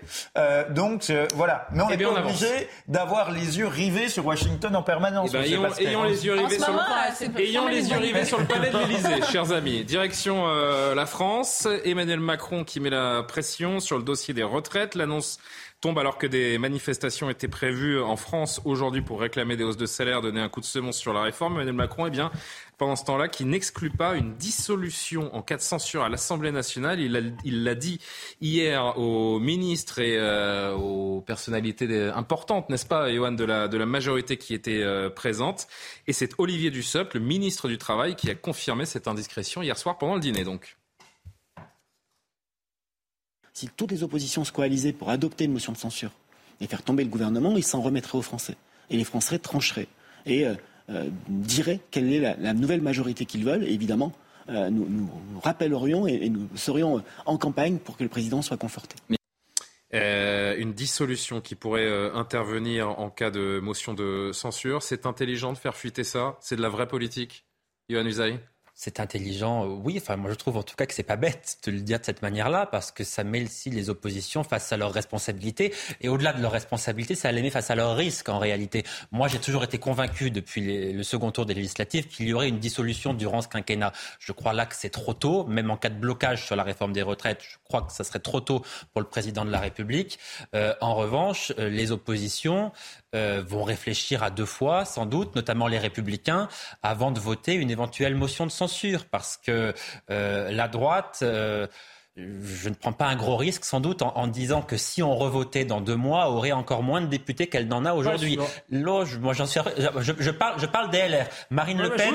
donc voilà, mais on eh est bien, obligé d'avoir les yeux rivés sur Washington en permanence. Eh ben, ayons, les yeux rivés sur le, ayons les yeux rivés sur le palais de l'Élysée, chers amis. Direction euh, la France, Emmanuel Macron qui met la pression sur le dossier des retraites. L'annonce tombe alors que des manifestations étaient prévues en France aujourd'hui pour réclamer des hausses de salaire, donner un coup de semonce sur la réforme. Emmanuel Macron, eh bien, pendant ce temps-là, qui n'exclut pas une dissolution en cas de censure à l'Assemblée nationale. Il l'a dit hier aux ministres et euh, aux personnalités importantes, n'est-ce pas, Johan, de la, majorité qui était euh, présente. Et c'est Olivier Dussopt, le ministre du Travail, qui a confirmé cette indiscrétion hier soir pendant le dîner, donc. Si toutes les oppositions se coalisaient pour adopter une motion de censure et faire tomber le gouvernement, ils s'en remettraient aux Français. Et les Français trancheraient. Et euh, diraient quelle est la, nouvelle majorité qu'ils veulent. évidemment, euh, nous, nous, rappellerions et, nous serions en campagne pour que le président soit conforté. une dissolution qui pourrait intervenir en cas de motion de censure, c'est intelligent de faire fuiter ça? C'est de la vraie politique Yohann Usaï? C'est intelligent, euh, oui. Enfin, moi, je trouve en tout cas que c'est pas bête de le dire de cette manière-là, parce que ça met aussi les oppositions face à leurs responsabilités. Et au-delà de leurs responsabilités, ça les met face à leurs risques, en réalité. Moi, j'ai toujours été convaincu, depuis le second tour des législatives, qu'il y aurait une dissolution durant ce quinquennat. Je crois là que c'est trop tôt, même en cas de blocage sur la réforme des retraites. Je crois que ça serait trop tôt pour le président de la République. Euh, en revanche, euh, les oppositions euh, vont réfléchir à deux fois, sans doute, notamment les républicains, avant de voter une éventuelle motion de censure, parce que euh, la droite euh, je ne prends pas un gros risque, sans doute, en, disant que si on revotait dans deux mois, aurait encore moins de députés qu'elle n'en a aujourd'hui. Je, moi, j'en suis, je, parle, je parle des LR. Marine Le Pen,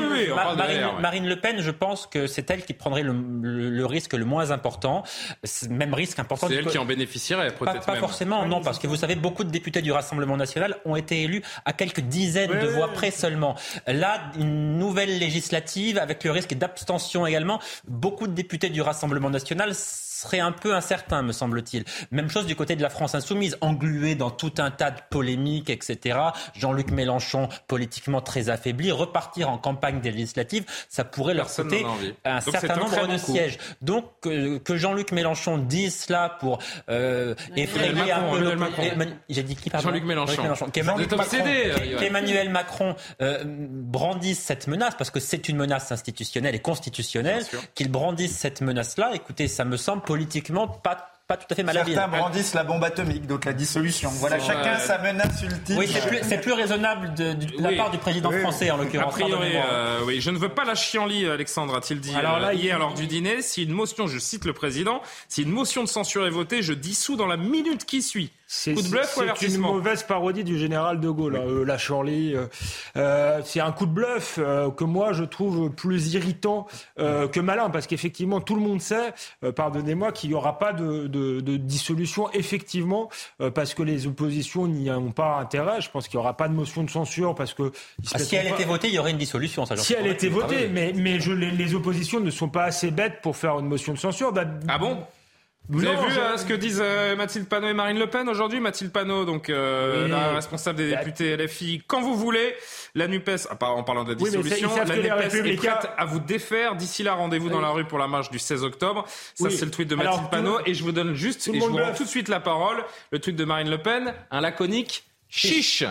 Marine, Le Pen, je pense que c'est elle qui prendrait le, risque le moins important, même risque important. C'est elle qui en bénéficierait, peut-être. Pas, forcément, non, parce que vous savez, beaucoup de députés du Rassemblement national ont été élus à quelques dizaines de voix près seulement. Là, une nouvelle législative avec le risque d'abstention également. Beaucoup de députés du Rassemblement national serait un peu incertain, me semble-t-il. Même chose du côté de la France insoumise, engluée dans tout un tas de polémiques, etc. Jean-Luc Mélenchon, politiquement très affaibli, repartir en campagne des législatives, ça pourrait leur coûter un certain nombre de sièges. Donc que Jean-Luc Mélenchon dise cela pour euh, effrayer un peu... J'ai dit qui Jean-Luc Mélenchon. Qu'Emmanuel Macron euh, brandisse cette menace, parce que c'est une menace institutionnelle et constitutionnelle, qu'il brandisse cette menace-là, écoutez, ça me semble politiquement pas pas tout à fait malhabile. Certains brandissent la bombe atomique, donc la dissolution. Voilà, chacun sa menace ultime. Oui, c'est plus, raisonnable de, la part du président français, en l'occurrence. A priori, euh, oui, je ne veux pas la chienlit, Alexandre, a-t-il dit Alors là, hier lors du dîner. Si une motion, je cite le président, si une motion de censure est votée, je dissous dans la minute qui suit. C'est une mauvaise parodie du général de Gaulle, hein, euh, la Chorley. Euh, euh, c'est un coup de bluff que moi je trouve plus irritant que malin, parce qu'effectivement tout le monde sait, pardonnez-moi, qu'il n'y aura pas de, dissolution effectivement, parce que les oppositions n'y ont pas intérêt. Je pense qu'il n'y aura pas de motion de censure, parce que ah, si elle était votée, il y aurait une dissolution. Ça, si elle était votée, ah mais mais je, les, oppositions ne sont pas assez bêtes pour faire une motion de censure. Bah, ah bon? Vous avez vu euh, ce que disent euh, Mathilde Panot et Marine Le Pen aujourd'hui? Mathilde Panot, donc euh, la responsable des bah, députés LFI, quand vous voulez, la NUPES, en parlant de la dissolution, la NUPES est prête à vous défaire. D'ici là, rendez-vous dans la rue pour la marche du 16 octobre. Ça, c'est le tweet de Mathilde Panot. Et je vous donne juste, et je vous rends tout de suite la parole, le tweet de Marine Le Pen, un laconique chiche.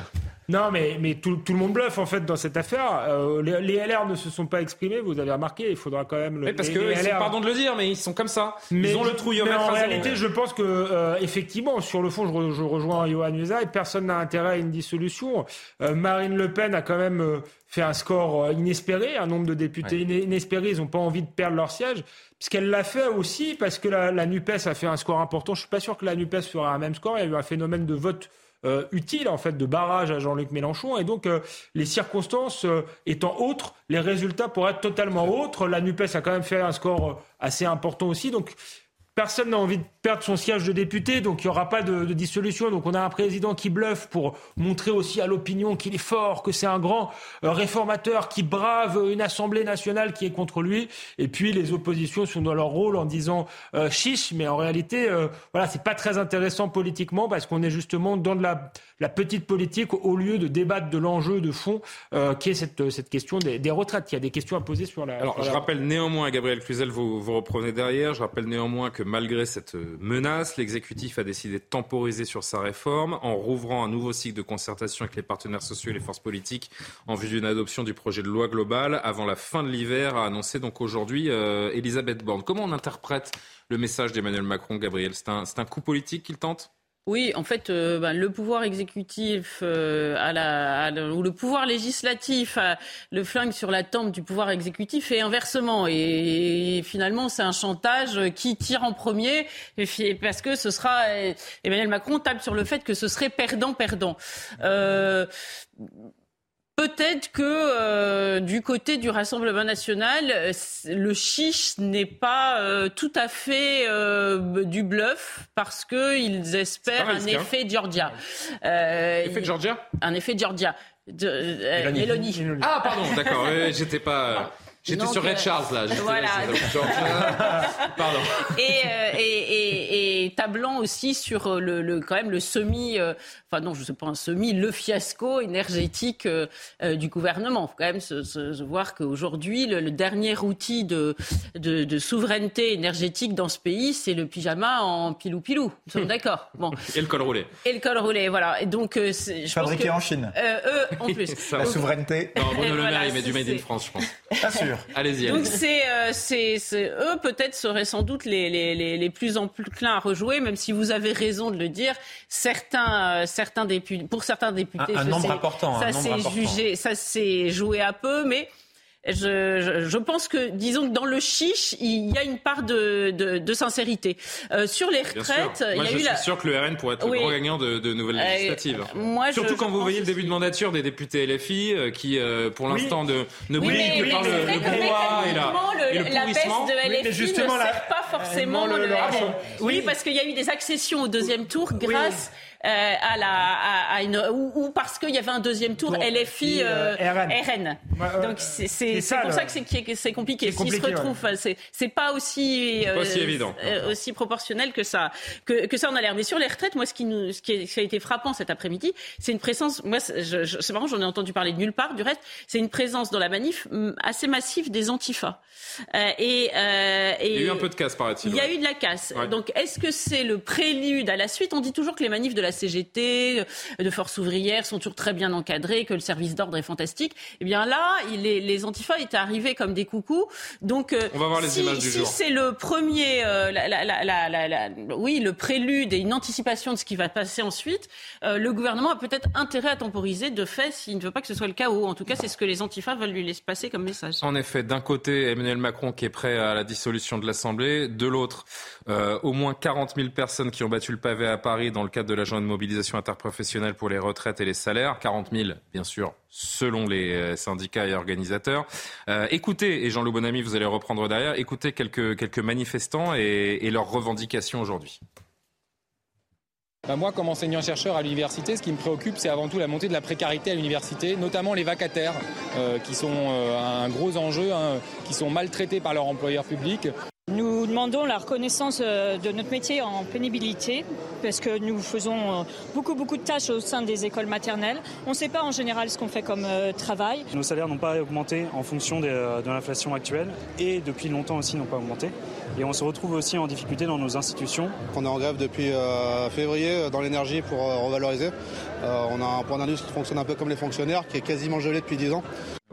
Non, mais, mais tout, tout, le monde bluffe en fait dans cette affaire. Euh, les, LR ne se sont pas exprimés, vous avez remarqué. Il faudra quand même le. parce que pardon de le dire, mais ils sont comme ça. Mais ils ont le trouillomètre. en réalité, je pense que euh, effectivement, sur le fond, je, je rejoins Johan et personne n'a intérêt à une dissolution. Euh, Marine Le Pen a quand même fait un score inespéré, un nombre de députés inespérés. Ils n'ont pas envie de perdre leur siège. Puisqu'elle l'a fait aussi parce que la, la NUPES a fait un score important. Je suis pas sûr que la NUPES fera un même score. Il y a eu un phénomène de vote euh, utile en fait de barrage à Jean-Luc Mélenchon et donc euh, les circonstances euh, étant autres, les résultats pourraient être totalement autres. La Nupes a quand même fait un score assez important aussi, donc Personne n'a envie de perdre son siège de député, donc il n'y aura pas de, dissolution. Donc on a un président qui bluffe pour montrer aussi à l'opinion qu'il est fort, que c'est un grand euh, réformateur qui brave une Assemblée nationale qui est contre lui. Et puis les oppositions sont dans leur rôle en disant euh, chiche, mais en réalité, euh, voilà, c'est pas très intéressant politiquement parce qu'on est justement dans de la, la, petite politique au lieu de débattre de l'enjeu de fond euh, qui est cette, cette question des, des, retraites. Il y a des questions à poser sur la. Alors je rappelle néanmoins, Gabriel Cluzel, vous, vous reprenez derrière. Je rappelle néanmoins que malgré cette menace, l'exécutif a décidé de temporiser sur sa réforme en rouvrant un nouveau cycle de concertation avec les partenaires sociaux et les forces politiques en vue d'une adoption du projet de loi global avant la fin de l'hiver, a annoncé donc aujourd'hui euh, Elisabeth Borne. Comment on interprète le message d'Emmanuel Macron, Gabriel? C'est un coup politique qu'il tente? Oui, en fait, euh, ben, le pouvoir exécutif euh, à la, ou le pouvoir législatif le flingue sur la tempe du pouvoir exécutif et inversement. Et, finalement, c'est un chantage qui tire en premier parce que ce sera Emmanuel Macron table sur le fait que ce serait perdant-perdant. Euh, Peut-être que euh, du côté du Rassemblement national, euh, le chiche n'est pas euh, tout à fait du bluff parce qu'ils espèrent un, effet Georgia. effet Georgia Un effet Georgia. De, Ah pardon, d'accord, j'étais pas... J'étais sur Red Charles là. Voilà. Pardon. Et, et, et, tablant aussi sur le, quand même le semi, enfin non, je ne sais pas un semi, le fiasco énergétique euh, euh, du gouvernement. Il faut quand même se, voir qu'aujourd'hui, le, dernier outil de, de, souveraineté énergétique dans ce pays, c'est le pyjama en pilou-pilou. Nous sommes d'accord bon. Et le col roulé. Et le col roulé, voilà. Et donc, euh, je Fabriqué en Chine. eux, en plus. La souveraineté. Non, Bruno Le Maire, il met du Made in France, je pense. Pas sûr. Allez-y. Donc, c'est, c'est, eux, peut-être, seraient sans doute les, les, les, les plus enclins à rejouer, même si vous avez raison de le dire. Certains certains députés, pour certains députés, un, nombre important, ça s'est jugé, ça s'est joué à peu, mais je, je, pense que, disons que dans le chiche, il y a une part de, de, de sincérité. Euh, sur les retraites, il y a je eu suis sûr que le RN pourrait être le grand gagnant de, de nouvelles euh, législatives. Moi, Surtout quand vous voyez le début de mandature des députés LFI euh, qui, euh, pour l'instant, ne, ne oui, que par le, le brouhaha et, la, et le la baisse de LFI justement, ne sert pas forcément le, RN. oui, parce qu'il y a eu des accessions au deuxième tour grâce à la, à, une, ou, parce qu'il y avait un deuxième tour LFI RN. Donc c'est pour ça que c'est compliqué. S'ils se retrouvent, c'est pas aussi, aussi, évident. aussi proportionnel que ça, que, que ça en a l'air. Mais sur les retraites, moi, ce qui, nous, ce qui, a été frappant cet après-midi, c'est une présence. Moi, c'est marrant, j'en ai entendu parler de nulle part. Du reste, c'est une présence dans la manif assez massive des antifas. Euh, et, euh, et, il y a eu un peu de casse, paraît-il. Il y a eu de la casse. Donc, est-ce que c'est le prélude à la suite? On dit toujours que les manifs de la CGT, de Force ouvrière, sont toujours très bien encadrés, que le service d'ordre est fantastique. Eh bien là, les, les antifas étaient arrivés comme des coucous. Donc, euh, on va voir les si, images du si c'est le premier, la, la, la, oui, le prélude et une anticipation de ce qui va passer ensuite, le gouvernement a peut-être intérêt à temporiser de fait s'il ne veut pas que ce soit le chaos. En tout cas, c'est ce que les antifas veulent lui laisser passer comme message. En effet, d'un côté, Emmanuel Macron qui est prêt à la dissolution de l'Assemblée, de l'autre, euh, au moins 40 000 personnes qui ont battu le pavé à Paris dans le cadre de la journée de mobilisation interprofessionnelle pour les retraites et les salaires. 40 000, bien sûr, selon les euh, syndicats et organisateurs. Euh, écoutez, et Jean-Loup Bonamy, vous allez reprendre derrière, écoutez quelques, quelques manifestants et, et leurs revendications aujourd'hui. Bah, moi, comme enseignant-chercheur à l'université, ce qui me préoccupe, c'est avant tout la montée de la précarité à l'université, notamment les vacataires, euh, qui sont euh, un gros enjeu, hein, qui sont maltraités par leur employeur public. Nous demandons la reconnaissance euh, de notre métier en pénibilité parce que nous faisons beaucoup beaucoup de tâches au sein des écoles maternelles. On ne sait pas en général ce qu'on fait comme travail. Nos salaires n'ont pas augmenté en fonction de l'inflation actuelle et depuis longtemps aussi n'ont pas augmenté. Et on se retrouve aussi en difficulté dans nos institutions. On est en grève depuis euh, février euh, dans l'énergie pour euh, revaloriser. on a un point d'indice qui fonctionne un peu comme les fonctionnaires, qui est quasiment gelé depuis 10 ans.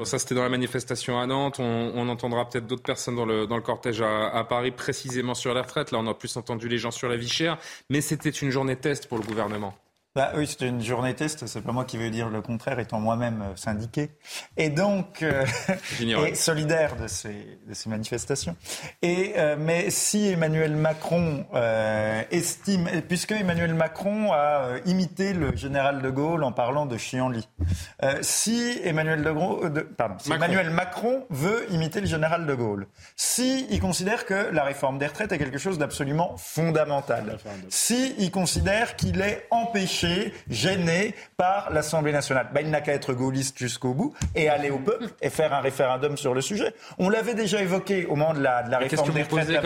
ça, c'était dans la manifestation à Nantes. On, entendra peut-être d'autres personnes dans le, dans le cortège à, à, Paris, précisément sur la retraite. Là, on a plus entendu les gens sur la vie chère. Mais c'était une journée test pour le gouvernement. Bah oui, c'était une journée test, c'est pas moi qui vais dire le contraire, étant moi-même euh, syndiqué. Et donc, euh, et solidaire de ces, de ces manifestations. Et, euh, mais si Emmanuel Macron euh, estime, puisque Emmanuel Macron a imité le général de Gaulle en parlant de Chianli, si Emmanuel, de de, pardon, si Macron. Emmanuel Macron veut imiter le général de Gaulle, si il considère que la réforme des retraites est quelque chose d'absolument fondamental, si il considère qu'il est empêché gêné par l'Assemblée nationale. Ben, il n'a qu'à être gaulliste jusqu'au bout et aller au peuple et faire un référendum sur le sujet. On l'avait déjà évoqué au moment de la, de la réforme des retraites.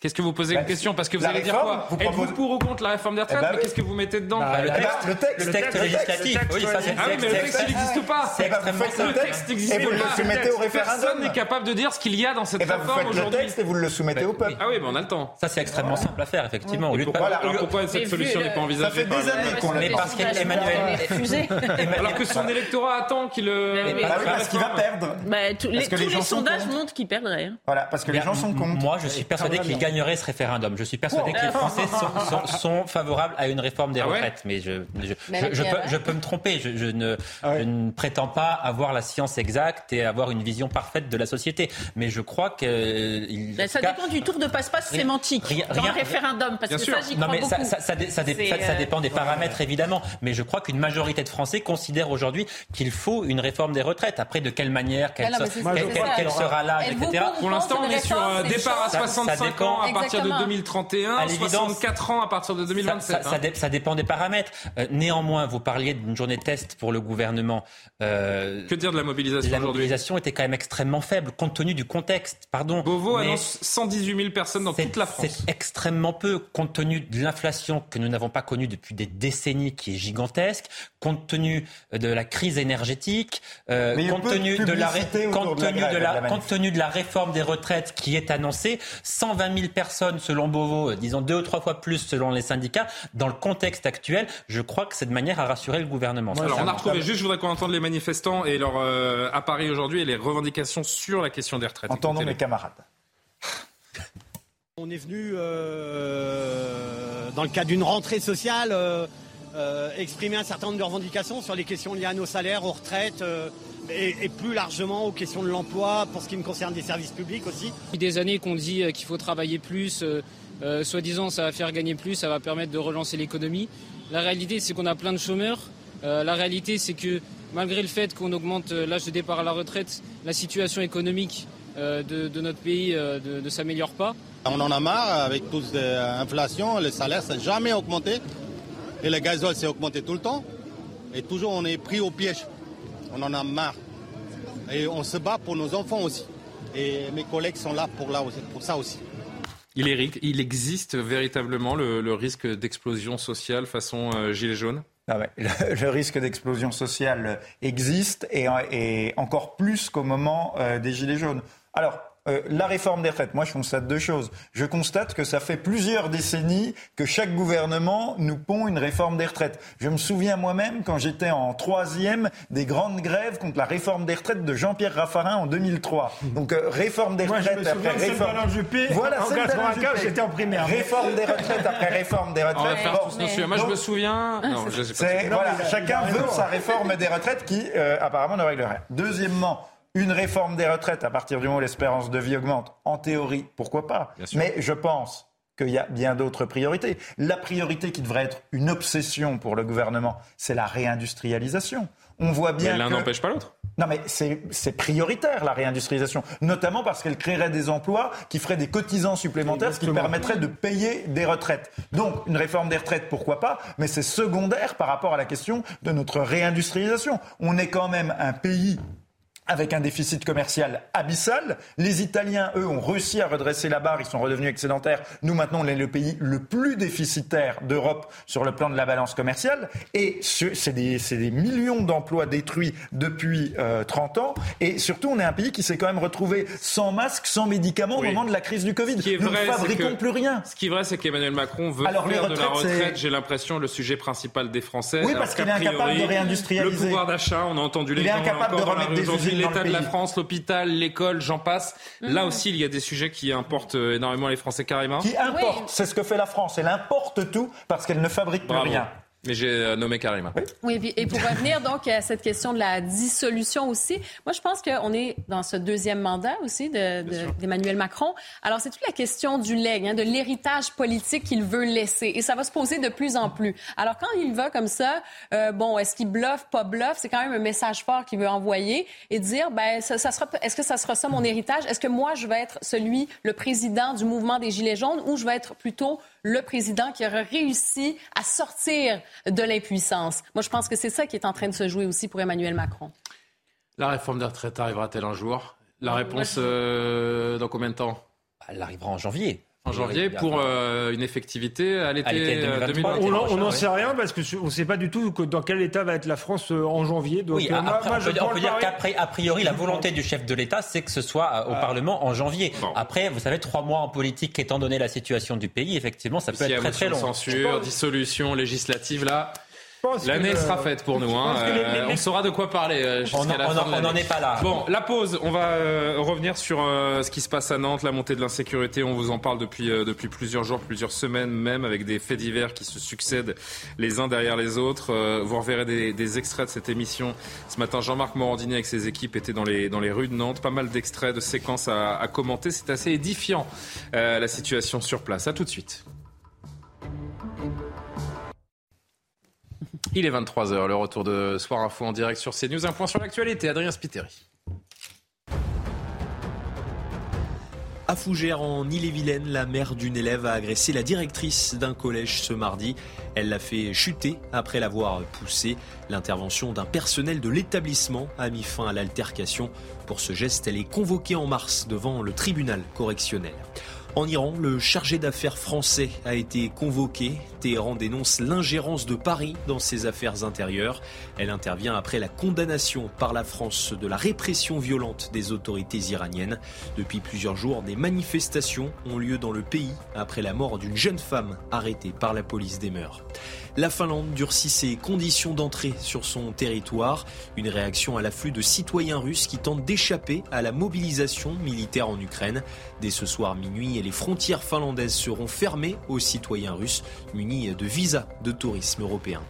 Qu'est-ce que vous posez comme question Parce que vous allez dire quoi Êtes-vous pour ou contre la réforme des retraites eh ben Mais qu'est-ce que vous mettez dedans bah, le, texte, le, texte, le texte législatif. Oui, ça c'est ah oui, mais le texte, il n'existe pas. C'est extrêmement Le texte n'existe pas. Et vous le soumettez au référendum. Personne n'est capable de dire ce qu'il y a dans cette réforme aujourd'hui. Vous faites le texte et vous le soumettez au peuple. Ah oui, mais on a le temps. Ça c'est extrêmement simple à faire, effectivement. Pourquoi cette solution n'est pas envisagée Ça fait des années qu'on mais parce qu'Emmanuel. Alors que son électorat attend qu'il. Parce qu'il va perdre. Tous les sondages montrent qu'il perdrait. Hein. Voilà, parce que les gens sont contre. Moi, je suis persuadé qu'il gagnerait ce référendum. Je suis persuadé que les Français sont favorables à une réforme des ah retraites. Mais je peux me tromper. Je ne prétends pas avoir la science exacte et avoir une vision parfaite de la société. Mais je crois que. Ça dépend du tour de passe-passe sémantique dans le référendum. Parce que ça, j'y crois beaucoup. Ça dépend des paramètres, évidemment mais je crois qu'une majorité de Français considèrent aujourd'hui qu'il faut une réforme des retraites. Après, de quelle manière, quelle, sera l'âge, etc. Pour l'instant, on est sur un départ à 65 ans à partir de 2031, 64 ans à partir de 2027. Hein. Ça, dépend des paramètres. Euh, néanmoins, vous parliez d'une journée test pour le gouvernement. Euh, que dire de la mobilisation La mobilisation était quand même extrêmement faible, compte tenu du contexte. Pardon. Beauvau annonce 118 000 personnes dans toute la France. C'est extrêmement peu, compte tenu de l'inflation que nous n'avons pas connue depuis des décennies qui est gigantesque, compte tenu de la crise énergétique, euh, compte, tenu de, la, compte, tenu de, la, compte tenu de la réforme des retraites qui est annoncée, 120 000 personnes selon Beauvau, euh, disons deux ou trois fois plus selon les syndicats, dans le contexte actuel, je crois que c'est de manière à rassurer le gouvernement. Alors on a retrouvé, juste je voudrais qu'on entende les manifestants et leur euh, à Paris aujourd'hui et les revendications sur la question des retraites. Entendons mes camarades. On est venu dans le cadre d'une rentrée sociale euh, exprimer un certain nombre de revendications sur les questions liées à nos salaires, aux retraites euh, et, plus largement aux questions de l'emploi pour ce qui me concerne des services publics aussi. Depuis des années qu'on dit euh, qu'il faut travailler plus, soi-disant ça va faire gagner plus, ça va permettre de relancer l'économie. La réalité c'est qu'on a plein de chômeurs. la réalité c'est que malgré le fait qu'on augmente l'âge de départ à la retraite, la situation économique de, notre pays ne s'améliore pas. On en a marre avec toute l'inflation, les salaires, ça n'a jamais augmenté. Et le gasoil s'est augmenté tout le temps. Et toujours, on est pris au piège. On en a marre. Et on se bat pour nos enfants aussi. Et mes collègues sont là pour, là, pour ça aussi. Il, il existe véritablement le, risque d'explosion sociale façon euh, gilet jaune? Ah le, risque d'explosion sociale existe et, et encore plus qu'au moment euh, des Gilets jaunes. Alors, euh, la réforme des retraites, moi je constate deux choses. Je constate que ça fait plusieurs décennies que chaque gouvernement nous pond une réforme des retraites. Je me souviens moi-même quand j'étais en troisième des grandes grèves contre la réforme des retraites de Jean-Pierre Raffarin en 2003. Donc euh, réforme des retraites après réforme. Juppé, voilà, en 95, j'étais en primaire. Réforme des retraites après réforme des retraites. Moi je me souviens. Non, je sais pas voilà, chacun veut sa réforme des retraites qui euh, apparemment ne règle rien. Deuxièmement une réforme des retraites à partir du moment où l'espérance de vie augmente, en théorie, pourquoi pas Mais je pense qu'il y a bien d'autres priorités. La priorité qui devrait être une obsession pour le gouvernement, c'est la réindustrialisation. On voit bien mais l'un n'empêche pas l'autre. Non, mais c'est prioritaire, la réindustrialisation. Notamment parce qu'elle créerait des emplois qui feraient des cotisants supplémentaires, ce qui permettrait de payer des retraites. Donc, une réforme des retraites, pourquoi pas Mais c'est secondaire par rapport à la question de notre réindustrialisation. On est quand même un pays avec un déficit commercial abyssal. Les Italiens, eux, ont réussi à redresser la barre, ils sont redevenus excédentaires. Nous, maintenant, on est le pays le plus déficitaire d'Europe sur le plan de la balance commerciale. Et c'est des, des, millions d'emplois détruits depuis 30 euh, ans. Et surtout, on est un pays qui s'est quand même retrouvé sans masque, sans médicaments au moment de la crise du Covid. Nous ne fabriquons plus rien. Ce qui est vrai, c'est qu'Emmanuel Macron veut faire de la retraite, j'ai l'impression, le sujet principal des Français. Oui, parce qu'il est incapable de réindustrialiser. Le pouvoir d'achat, on a entendu les il est incapable de remettre des l'état de la France, l'hôpital, l'école, j'en passe. Là aussi, il y a des sujets qui importent euh, énormément les Français carrément. Qui importent, c'est ce que fait la France. Elle importe tout parce qu'elle ne fabrique plus rien. Mais j'ai euh, nommé Karima. Oui, et pour revenir donc à cette question de la dissolution aussi, moi je pense qu'on est dans ce deuxième mandat aussi d'Emmanuel de, Macron. Alors c'est toute la question du legs, hein, de l'héritage politique qu'il veut laisser. Et ça va se poser de plus en plus. Alors quand il va comme ça, euh, bon, est-ce qu'il bluffe, pas bluffe, c'est quand même un message fort qu'il veut envoyer et dire, ben, ça, ça sera, est-ce que ça sera ça mon héritage? Est-ce que moi je vais être celui, le président du mouvement des Gilets jaunes ou je vais être plutôt le président qui aura réussi à sortir de l'impuissance. Moi, je pense que c'est ça qui est en train de se jouer aussi pour Emmanuel Macron. La réforme des retraites arrivera-t-elle un jour? La réponse euh, dans combien de temps? Elle arrivera en janvier. En janvier pour euh, une effectivité à l'été 2023. Euh, on n'en sait rien parce qu'on ne sait pas du tout dans quel état va être la France en janvier. Donc, oui, après, on, peut, dire qu'après, a priori, la volonté du chef de l'État, c'est que ce soit au ah. Parlement en janvier. Après, vous savez, trois mois en politique, étant donné la situation du pays, effectivement, ça peut être très très long. Censure, dissolution législative, là. L'année sera faite pour nous. Hein. Euh, on saura de quoi parler euh, jusqu'à la fin On n'en est pas là. Bon, la pause. On va euh, revenir sur ce qui se passe à Nantes, la montée de l'insécurité. On vous en parle depuis, depuis plusieurs jours, plusieurs semaines même, avec des faits divers qui se succèdent les uns derrière les autres. vous reverrez des, extraits de cette émission. Ce matin, Jean-Marc Morandini avec ses équipes était dans les, dans les rues de Nantes. Pas mal d'extraits, de séquences à, à commenter. C'est assez édifiant, la situation sur place. À tout de suite. Il est 23h, le retour de Soir Info en direct sur CNews. Un point sur l'actualité, Adrien Spiteri. À Fougères, en Ille-et-Vilaine, la mère d'une élève a agressé la directrice d'un collège ce mardi. Elle l'a fait chuter après l'avoir poussée. L'intervention d'un personnel de l'établissement a mis fin à l'altercation. Pour ce geste, elle est convoquée en mars devant le tribunal correctionnel. En Iran, le chargé d'affaires français a été convoqué. Téhéran dénonce l'ingérence de Paris dans ses affaires intérieures. Elle intervient après la condamnation par la France de la répression violente des autorités iraniennes. Depuis plusieurs jours, des manifestations ont lieu dans le pays après la mort d'une jeune femme arrêtée par la police des mœurs. La Finlande durcit ses conditions d'entrée sur son territoire, une réaction à l'afflux de citoyens russes qui tentent d'échapper à la mobilisation militaire en Ukraine. Dès ce soir minuit, les frontières finlandaises seront fermées aux citoyens russes munis de visas de tourisme européen.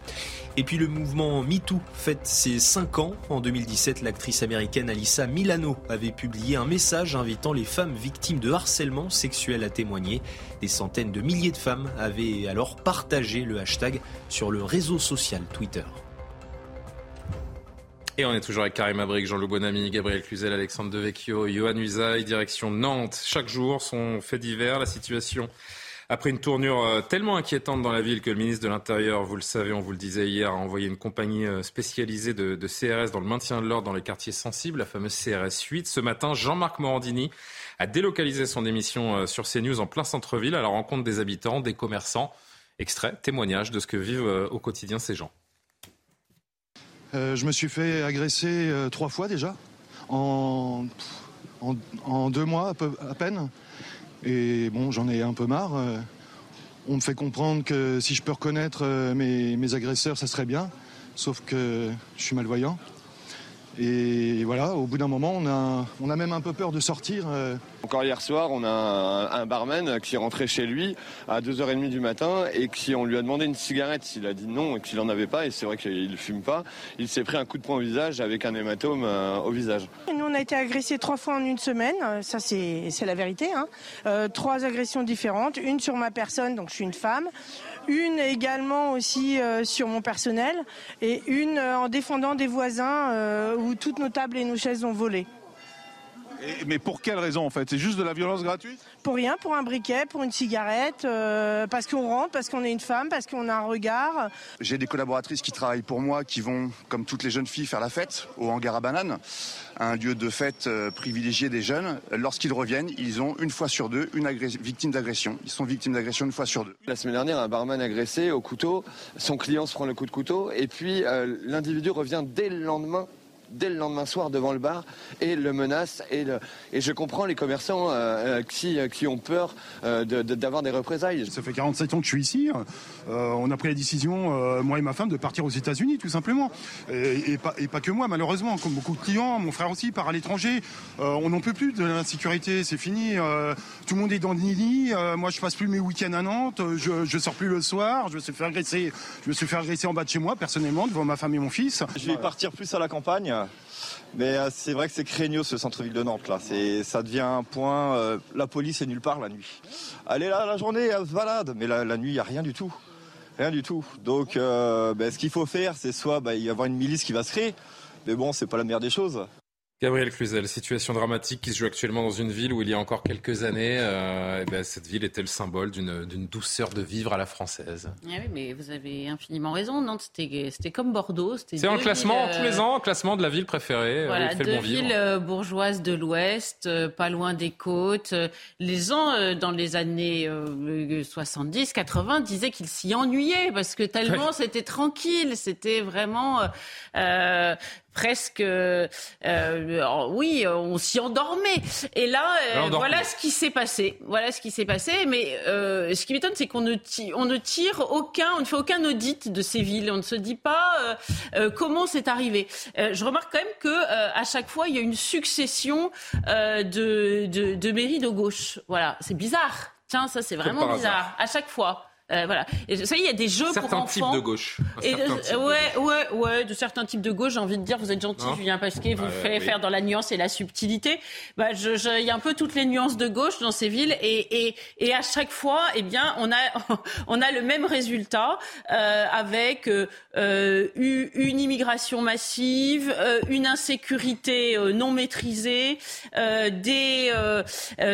Et puis le mouvement MeToo fête ses 5 ans. En 2017, l'actrice américaine Alyssa Milano avait publié un message invitant les femmes victimes de harcèlement sexuel à témoigner. Des centaines de milliers de femmes avaient alors partagé le hashtag sur le réseau social Twitter. Et on est toujours avec Karim Abrik, Jean-Loup Bonamy, Gabriel Cluzel, Alexandre Devecchio, Johan Usaï, direction Nantes. Chaque jour, son fait divers, la situation Après une tournure tellement inquiétante dans la ville que le ministre de l'Intérieur, vous le savez, on vous le disait hier, a envoyé une compagnie spécialisée de, CRS dans le maintien de l'ordre dans les quartiers sensibles, la fameuse CRS 8. Ce matin, Jean-Marc Morandini a délocalisé son émission sur CNews en plein centre-ville à la rencontre des habitants, des commerçants. Extrait, témoignage de ce que vivent au quotidien ces gens. je me suis fait agresser trois fois déjà en, deux mois à, peine. Et bon, j'en ai un peu marre. Euh, on me fait comprendre que si je peux reconnaître euh, mes, mes agresseurs, ça serait bien. Sauf que je suis malvoyant. Et voilà, au bout d'un moment, on a, on a même un peu peur de sortir. Euh. Encore hier soir, on a un, barman qui est rentré chez lui à 2h30 du matin et qui on lui a demandé une cigarette. Il a dit non et qu'il n'en avait pas et c'est vrai qu'il ne fume pas. Il s'est pris un coup de poing au visage avec un hématome euh, au visage. Nous, on a été agressés trois fois en une semaine, ça c'est la vérité. Hein. Euh, trois agressions différentes, une sur ma personne, donc je suis une femme une également aussi euh, sur mon personnel et une euh, en défendant des voisins euh, où toutes nos tables et nos chaises ont volé. Mais pour quelle raison en fait? C'est juste de la violence gratuite? Pour rien, pour un briquet, pour une cigarette, euh, parce qu'on rentre, parce qu'on est une femme, parce qu'on a un regard. J'ai des collaboratrices qui travaillent pour moi, qui vont, comme toutes les jeunes filles, faire la fête au hangar à bananes, un lieu de fête euh, privilégié des jeunes. Lorsqu'ils reviennent, ils ont une fois sur deux une victime d'agression. Ils sont victimes d'agression une fois sur deux. La semaine dernière, un barman agressé au couteau, son client se prend le coup de couteau, et puis euh, l'individu revient dès le lendemain dès le lendemain soir devant le bar et le menace. Et, et je comprends les commerçants euh, euh, qui, euh, qui ont peur d'avoir des représailles. Ça fait 47 ans que je suis ici. on a pris la décision, moi et ma femme, de partir aux États-Unis, tout simplement. Et, pas, et, pas, que moi, malheureusement. Comme beaucoup de clients, mon frère aussi part à l'étranger. on n'en peut plus de l'insécurité, c'est fini. tout le monde est dans le nid. moi, je passe plus mes week-ends à Nantes. Je, je sors plus le soir. Je me suis fait agresser. Je me suis fait agresser en bas de chez moi, personnellement, devant ma femme et mon fils. Je vais partir plus à la campagne. Mais euh, c'est vrai que c'est craignos ce centre-ville de Nantes là. Ça devient un point. Euh, la police est nulle part la nuit. Elle est là la journée, elle se balade, mais la, nuit il y a rien du tout, rien du tout. Donc euh, ben, ce qu'il faut faire, c'est soit ben, y avoir une milice qui va se créer, mais bon, c'est pas la meilleure des choses. Gabriel Cluzel, situation dramatique qui se joue actuellement dans une ville où il y a encore quelques années, euh, eh ben, cette ville était le symbole d'une douceur de vivre à la française. Ah oui, mais vous avez infiniment raison. Nantes, c'était comme Bordeaux. C'est un classement tous les euh, ans, classement de la ville préférée. Euh, voilà, deux villes bourgeoises de l'Ouest, pas loin des côtes. Les gens, dans les années 70, 80, disaient qu'ils s'y ennuyaient parce que tellement c'était tranquille, c'était vraiment presque, euh, oui, on s'y endormait. Et là, euh, voilà ce qui s'est passé. Voilà ce qui s'est passé. Mais euh, ce qui m'étonne, c'est qu'on ne, on ne tire aucun, on ne fait aucun audit de ces villes. On ne se dit pas comment c'est arrivé. je remarque quand même que à chaque fois, il y a une succession de, de, de mairies de gauche. Voilà, c'est bizarre. Tiens, ça c'est vraiment bizarre. À chaque fois. Euh, voilà. Et ça, il y a des jeux pour enfants. Types de gauche. Et ouais, ouais, ouais, de certains types de gauche. J'ai envie de dire, vous êtes gentil, Julien Pasquet, vous faites faire dans la nuance et la subtilité. Bah, je, je, il y a un peu toutes les nuances de gauche dans ces villes, et, et, et à chaque fois, eh bien, on a, on a le même résultat euh, avec euh, une immigration massive, une insécurité non maîtrisée, des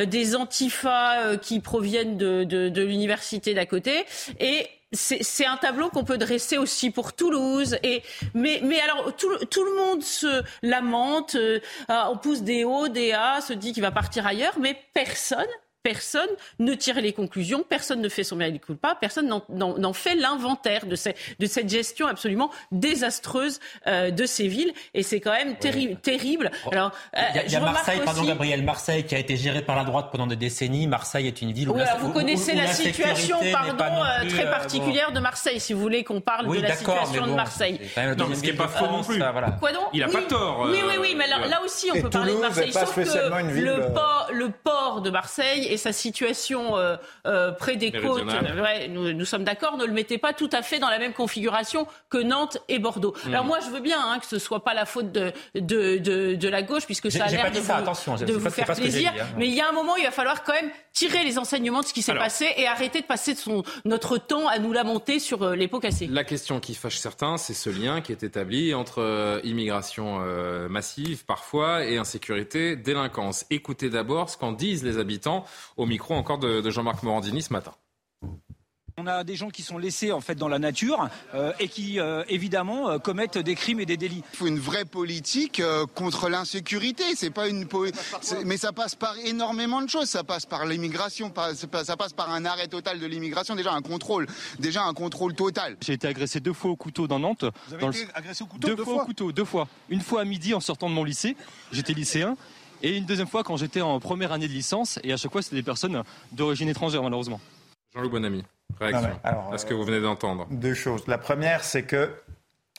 des antifas qui proviennent de, de, de l'université d'à côté. Et c'est un tableau qu'on peut dresser aussi pour Toulouse. Et mais, alors tout, le monde se lamente, euh, on pousse des hauts, des A, se dit qu'il va partir ailleurs, mais personne personne ne tire les conclusions, personne ne fait son mea culpa, personne n'en fait l'inventaire de, de, cette gestion absolument désastreuse euh, de ces villes. Et c'est quand même terrible. Oh. Alors, il y a, Marseille, pardon Gabriel, Marseille qui a été gérée par la droite pendant des décennies. Marseille est une ville où, vous connaissez la, situation, pardon, euh, très euh, particulière de Marseille, si vous voulez qu'on parle de la situation de Marseille. Non, ce qui n'est pas faux non plus. Quoi donc Il n'a pas tort. Oui, oui, oui, mais là, aussi on peut parler de Marseille. Sauf que le port de Marseille et sa situation euh, euh, près des côtes, nous, sommes d'accord, ne le mettez pas tout à fait dans la même configuration que Nantes et Bordeaux. Hmm. Alors moi, je veux bien hein, que ce soit pas la faute de, de, de, la gauche, puisque ça a l'air de, vous, de vous faire plaisir. Hein. Mais il y a un moment, il va falloir quand même tirer les enseignements de ce qui s'est passé et arrêter de passer son, notre temps à nous lamenter sur euh, les pots cassés. La question qui fâche certains, c'est ce lien qui est établi entre immigration massive parfois et insécurité, délinquance. Écoutez d'abord ce qu'en disent les habitants au micro encore de, Jean-Marc Morandini ce matin. On a des gens qui sont laissés en fait dans la nature euh, et qui euh, évidemment euh, commettent des crimes et des délits. Il faut une vraie politique contre l'insécurité. C'est pas une mais ça passe par énormément de choses. Ça passe par l'immigration, ça passe par un arrêt total de l'immigration. Déjà un contrôle, déjà un contrôle total. J'ai été agressé deux fois au couteau dans Nantes. Vous avez été agressé au couteau deux, deux fois, au couteau, deux fois. Une fois à midi en sortant de mon lycée. J'étais lycéen. Et une deuxième fois quand j'étais en première année de licence. Et à chaque fois c'était des personnes d'origine étrangère malheureusement. Jean-Loup Bonamy. Réaction à ce que vous venez d'entendre. Deux choses. La première, c'est que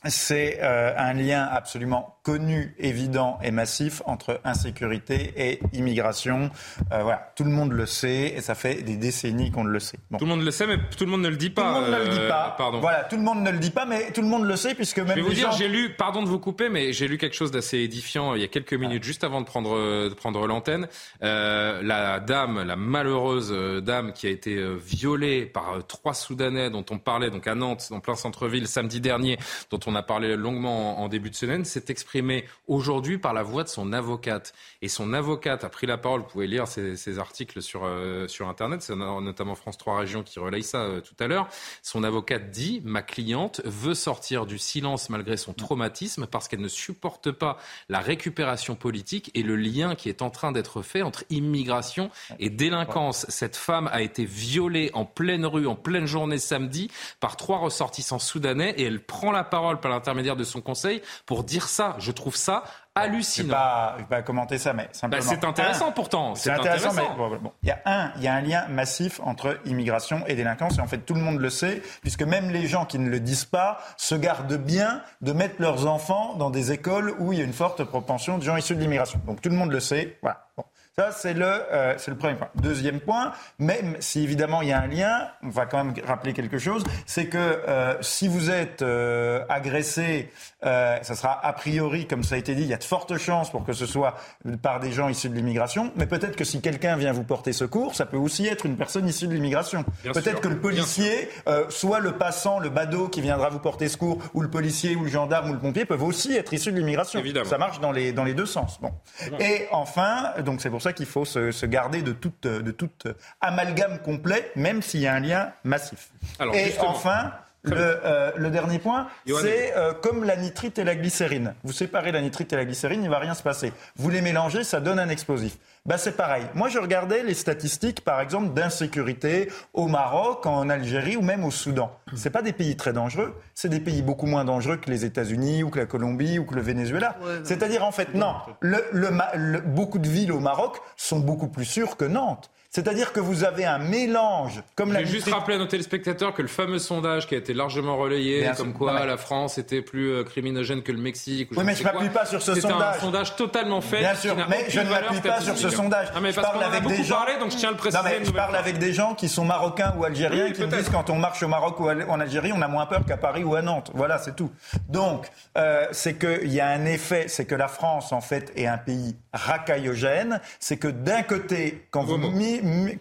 c'est euh, un lien absolument connu, évident et massif entre insécurité et immigration. Euh, voilà, tout le monde le sait et ça fait des décennies qu'on le sait. Tout le monde le sait, mais tout le monde ne le dit pas. Tout le monde ne le dit euh, pas. Pardon. Voilà, tout le monde ne le dit pas, mais tout le monde le sait puisque même. Je vais vous dire, gens... j'ai lu, pardon de vous couper, mais j'ai lu quelque chose d'assez édifiant il y a quelques minutes, juste avant de prendre de prendre l'antenne. La dame, la malheureuse dame qui a été violée par trois Soudanais dont on parlait donc à Nantes, en plein centre-ville samedi dernier, dont on a parlé longuement en, début de semaine, s'est exprimée aujourd'hui par la voix de son avocate. Et son avocate a pris la parole. Vous pouvez lire ces, articles sur, euh, sur Internet. C'est notamment France 3 Régions qui relaye ça euh, tout à l'heure. Son avocate dit Ma cliente veut sortir du silence malgré son traumatisme parce qu'elle ne supporte pas la récupération politique et le lien qui est en train d'être fait entre immigration et délinquance. Cette femme a été violée en pleine rue, en pleine journée samedi, par trois ressortissants soudanais et elle prend la parole par l'intermédiaire de son conseil pour dire ça. Je trouve ça hallucinant. Je ne vais, pas commenter ça, mais simplement. Bah, c'est intéressant pourtant. C'est intéressant, mais bon, il y a un, il y a un lien massif entre immigration et délinquance, et en fait tout le monde le sait, puisque même les gens qui ne le disent pas se gardent bien de mettre leurs enfants dans des écoles où il y a une forte propension de gens issus de l'immigration. Donc tout le monde le sait. Voilà. Bon. Ça, c'est le, euh, c'est le premier point. Deuxième point, même si évidemment il y a un lien, on va quand même rappeler quelque chose, c'est que euh, si vous êtes euh, agressé, ça sera a priori, comme ça a été dit, il y a de fortes chances pour que ce soit par des gens issus de l'immigration, mais peut-être que si quelqu'un vient vous porter secours, ça peut aussi être une personne issue de l'immigration. Peut-être que le policier, soit le passant, le badaud qui viendra vous porter secours, ou le policier, ou le gendarme, ou le pompier, peuvent aussi être issus de l'immigration. Évidemment. Ça marche dans les, dans les deux sens. Bon. Et enfin, donc c'est pour ça qu'il faut se, se, garder de toute, de toute amalgame complet, même s'il y a un lien massif. Alors, et justement. enfin, le, euh, le, dernier point, c'est euh, comme la nitrite et la glycérine. Vous séparez la nitrite et la glycérine, il ne va rien se passer. Vous les mélangez, ça donne un explosif. Bah, c'est pareil. Moi, je regardais les statistiques, par exemple, d'insécurité au Maroc, en Algérie ou même au Soudan. C'est pas des pays très dangereux. C'est des pays beaucoup moins dangereux que les États-Unis ou que la Colombie ou que le Venezuela. Ouais, C'est-à-dire, en fait, non. Le, le, le, beaucoup de villes au Maroc sont beaucoup plus sûres que Nantes. C'est-à-dire que vous avez un mélange, comme la. J'ai juste rappelé à nos téléspectateurs que le fameux sondage qui a été largement relayé, Bien comme quoi mais... la France était plus euh, criminogène que le Mexique. Oui, mais je ne m'appuie pas sur ce sondage. C'est un sondage totalement fait. Bien sûr, mais je ne m'appuie pas sur ce sondage. Ah, mais je parce parle avec beaucoup des gens. Parlé, donc je tiens à le préciser. Non, mais je parle avec des gens qui sont marocains ou algériens oui, qui me disent quand on marche au Maroc ou en Algérie, on a moins peur qu'à Paris ou à Nantes. Voilà, c'est tout. Donc, euh, c'est qu'il y a un effet, c'est que la France, en fait, est un pays racaillogène. C'est que d'un côté, quand vous,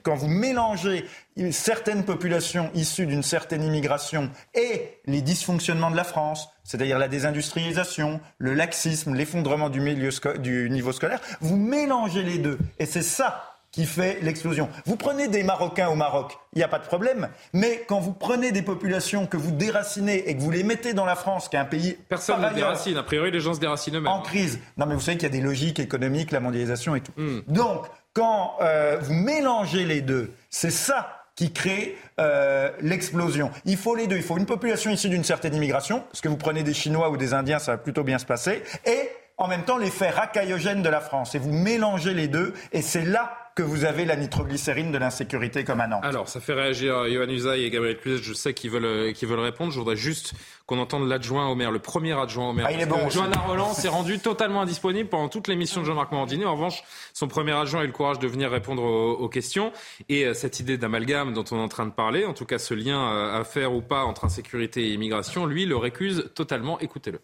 quand vous mélangez certaines populations issues d'une certaine immigration et les dysfonctionnements de la France, c'est-à-dire la désindustrialisation, le laxisme, l'effondrement du, milieu du niveau scolaire, vous mélangez les deux. Et c'est ça qui fait l'explosion. Vous prenez des Marocains au Maroc, il n'y a pas de problème. Mais quand vous prenez des populations que vous déracinez et que vous les mettez dans la France, qui est un pays... Personne ne déracine. A priori, les gens se déracinent eux-mêmes. En crise. Non, mais vous savez qu'il y a des logiques économiques, la mondialisation et tout. Mm. Donc, quand euh, vous mélangez les deux, c'est ça qui crée euh, l'explosion. Il faut les deux. Il faut une population issue d'une certaine immigration, parce que vous prenez des Chinois ou des Indiens, ça va plutôt bien se passer, et en même temps l'effet racaillogène de la France. Et vous mélangez les deux, et c'est là que vous avez la nitroglycérine de l'insécurité comme à Nantes. Alors, ça fait réagir Johan Usaï et Gabriel Cluzet. Je sais qu'ils veulent, qu'ils veulent répondre. Je voudrais juste qu'on entende l'adjoint au maire, le premier adjoint au maire. Ah, il est bon. Johanna Roland s'est rendu totalement indisponible pendant toute l'émission de Jean-Marc Morandini. En revanche, son premier adjoint a eu le courage de venir répondre aux, aux questions. Et euh, cette idée d'amalgame dont on est en train de parler, en tout cas ce lien euh, à faire ou pas entre insécurité et immigration, lui le récuse totalement. Écoutez-le.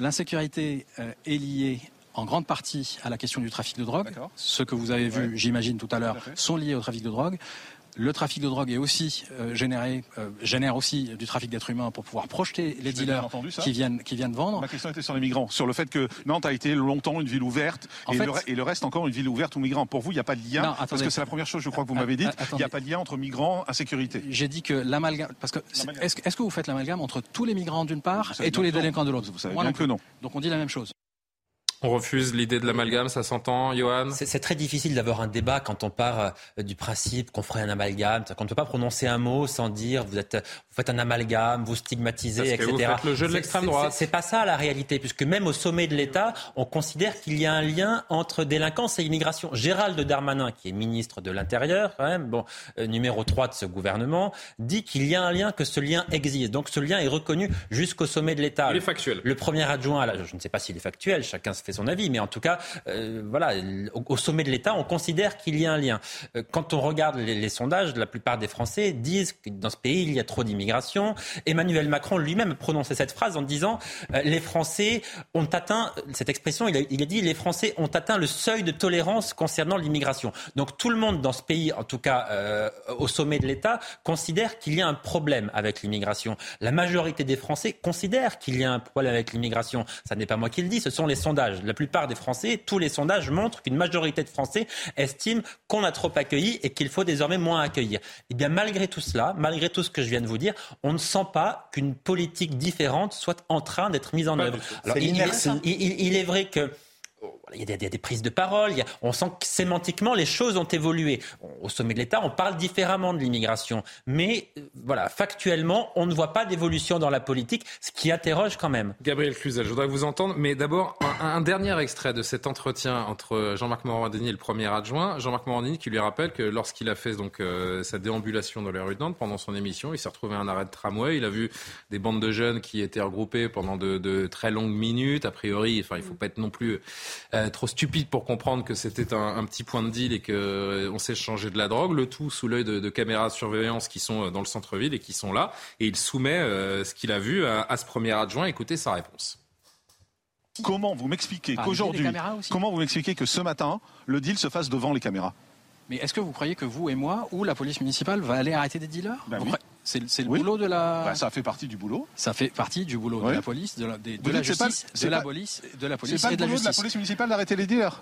L'insécurité euh, est liée en grande partie à la question du trafic de drogue. Ce que vous avez vu, j'imagine, tout à l'heure, sont liés au trafic de drogue. le trafic de drogue est aussi euh, généré, euh, génère aussi du trafic d'êtres humains pour pouvoir projeter les dealers qui viennent, qui viennent vendre. Ma question était sur les migrants, sur le fait que Nantes a été longtemps une ville ouverte et, le, reste encore une ville ouverte aux migrants. Pour vous, il n'y a pas de lien Parce que c'est la première chose, je crois, que vous m'avez dit. Il n'y a pas de lien entre migrants et insécurité. J'ai dit que l'amalgame. Parce que est-ce est que vous faites l'amalgame entre tous les migrants d'une part et tous les délinquants de l'autre? Vous savez bien que non. Donc on dit la même chose. On refuse l'idée de l'amalgame, ça s'entend, Johan C'est très difficile d'avoir un débat quand on part euh, du principe qu'on ferait un amalgame, qu'on ne peut pas prononcer un mot sans dire vous, êtes, vous faites un amalgame, vous stigmatisez, etc. vous faites le jeu de l'extrême droite. C'est pas ça la réalité, puisque même au sommet de l'État, on considère qu'il y a un lien entre délinquance et immigration. Gérald Darmanin, qui est ministre de l'Intérieur, quand même, bon, euh, numéro 3 de ce gouvernement, dit qu'il y a un lien, que ce lien existe. Donc ce lien est reconnu jusqu'au sommet de l'État. Il est factuel. Le premier adjoint, je ne sais pas s'il est factuel, chacun se son avis, mais en tout cas, euh, voilà, au, sommet de l'État, on considère qu'il y a un lien. Euh, quand on regarde les, sondages, la plupart des Français disent que dans ce pays, il y a trop d'immigration. Emmanuel Macron lui-même prononçait cette phrase en disant euh, les Français ont atteint cette expression. Il a, il a dit les Français ont atteint le seuil de tolérance concernant l'immigration. Donc tout le monde dans ce pays, en tout cas au sommet de l'État, considère qu'il y a un problème avec l'immigration. La majorité des Français considèrent qu'il y a un problème avec l'immigration. Ça n'est pas moi qui le dis, ce sont les sondages. La plupart des Français, tous les sondages montrent qu'une majorité de Français estiment qu'on a trop accueilli et qu'il faut désormais moins accueillir. Eh bien, malgré tout cela, malgré tout ce que je viens de vous dire, on ne sent pas qu'une politique différente soit en train d'être mise en œuvre. il, est vrai que il y, a des, prises de parole, on sent que sémantiquement les choses ont évolué. Au sommet de l'État, on parle différemment de l'immigration, mais euh, voilà, factuellement, on ne voit pas d'évolution dans la politique, ce qui interroge quand même. Gabriel Cluzel, je voudrais vous entendre, mais d'abord un, dernier extrait de cet entretien entre Jean-Marc Morandini et le premier adjoint. Jean-Marc Morandini qui lui rappelle que lorsqu'il a fait donc euh, sa déambulation dans les rues de Nantes pendant son émission, il s'est retrouvé à un arrêt de tramway, il a vu des bandes de jeunes qui étaient regroupées pendant de, très longues minutes. A priori, enfin, il faut pas être non plus euh, trop stupide pour comprendre que c'était un, petit point de deal et qu'on euh, s'échangeait de la drogue. Le tout sous l'œil de, caméras de surveillance qui sont euh, dans le centre-ville et qui sont là. Et il soumet ce qu'il a vu à, ce premier adjoint. Écoutez sa réponse. Comment vous m'expliquez qu'aujourd'hui, comment vous m'expliquez que ce matin, le deal se fasse devant les caméras? Mais est-ce que vous croyez que vous et moi, ou la police municipale, va aller arrêter des dealers? Ben C'est le boulot de la. Ben, ça fait partie du boulot. Ça fait partie du boulot de la police, de la, de, la justice, de, la police, de la police, pas et de la justice. de la police municipale d'arrêter les dealers.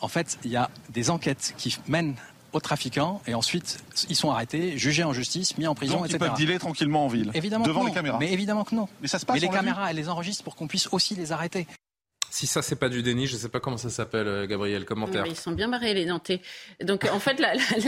En fait, il y a des enquêtes qui mènent aux trafiquants et ensuite ils sont arrêtés, jugés en justice, mis en prison, Donc etc. Ils peuvent dealer tranquillement en ville, évidemment devant les caméras. Mais évidemment que non. Mais ça se passe. Mais les caméras, elles les enregistrent pour qu'on puisse aussi les arrêter. Si ça, c'est pas du déni, je sais pas comment ça s'appelle, euh, Gabriel. Commentaire. Ils sont bien barrés, les Nantais. Donc, en fait,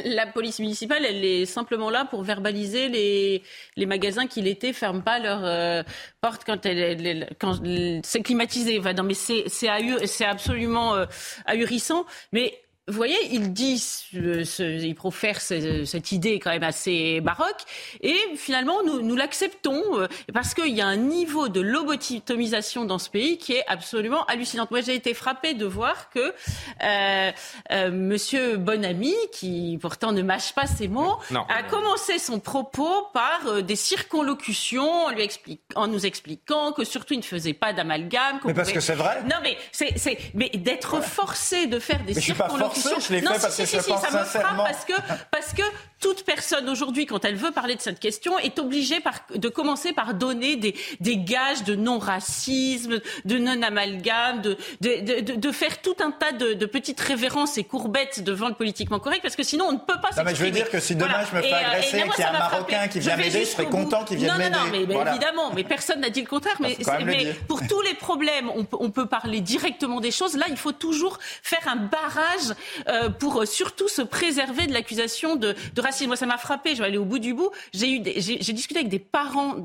la, police municipale, elle est simplement là pour verbaliser les, les magasins qui, l'été, ferment pas leurs euh, portes quand, elle, quand c'est climatisé. non, mais c'est, c'est, absolument euh, ahurissant. Mais vous voyez, il dit, il profère cette idée quand même assez baroque, et finalement nous, nous l'acceptons euh, parce qu'il y a un niveau de lobotomisation dans ce pays qui est absolument hallucinant. Moi, j'ai été frappée de voir que euh, euh, Monsieur Bonamy, qui pourtant ne mâche pas ses mots, a commencé son propos par euh, des circonlocutions en, lui explique, en nous expliquant que surtout il ne faisait pas d'amalgame. Mais parce que c'est vrai. Non, mais c'est, mais d'être forcé de faire des circonlocutions je l'ai fait parce que je pense ça me frappe parce que, parce que toute personne aujourd'hui, quand elle veut parler de cette question, est obligée par, de commencer par donner des, des gages de non-racisme, de non-amalgame, de, de, de, de, faire tout un tas de, de, petites révérences et courbettes devant le politiquement correct, parce que sinon on ne peut pas s'exprimer. mais je veux dire que si demain je me fais euh, agresser, qu'il y a un Marocain qui vient m'aider, je serais content qu'il vienne m'aider. Non, non, mais, mais évidemment, mais personne n'a dit le contraire. Mais, mais pour tous les problèmes, on, on, peut parler directement des choses. Là, il faut toujours faire un barrage euh, pour euh, surtout se préserver de l'accusation de, de, racisme. Moi, ça m'a frappé. Je vais aller au bout du bout. J'ai discuté avec des parents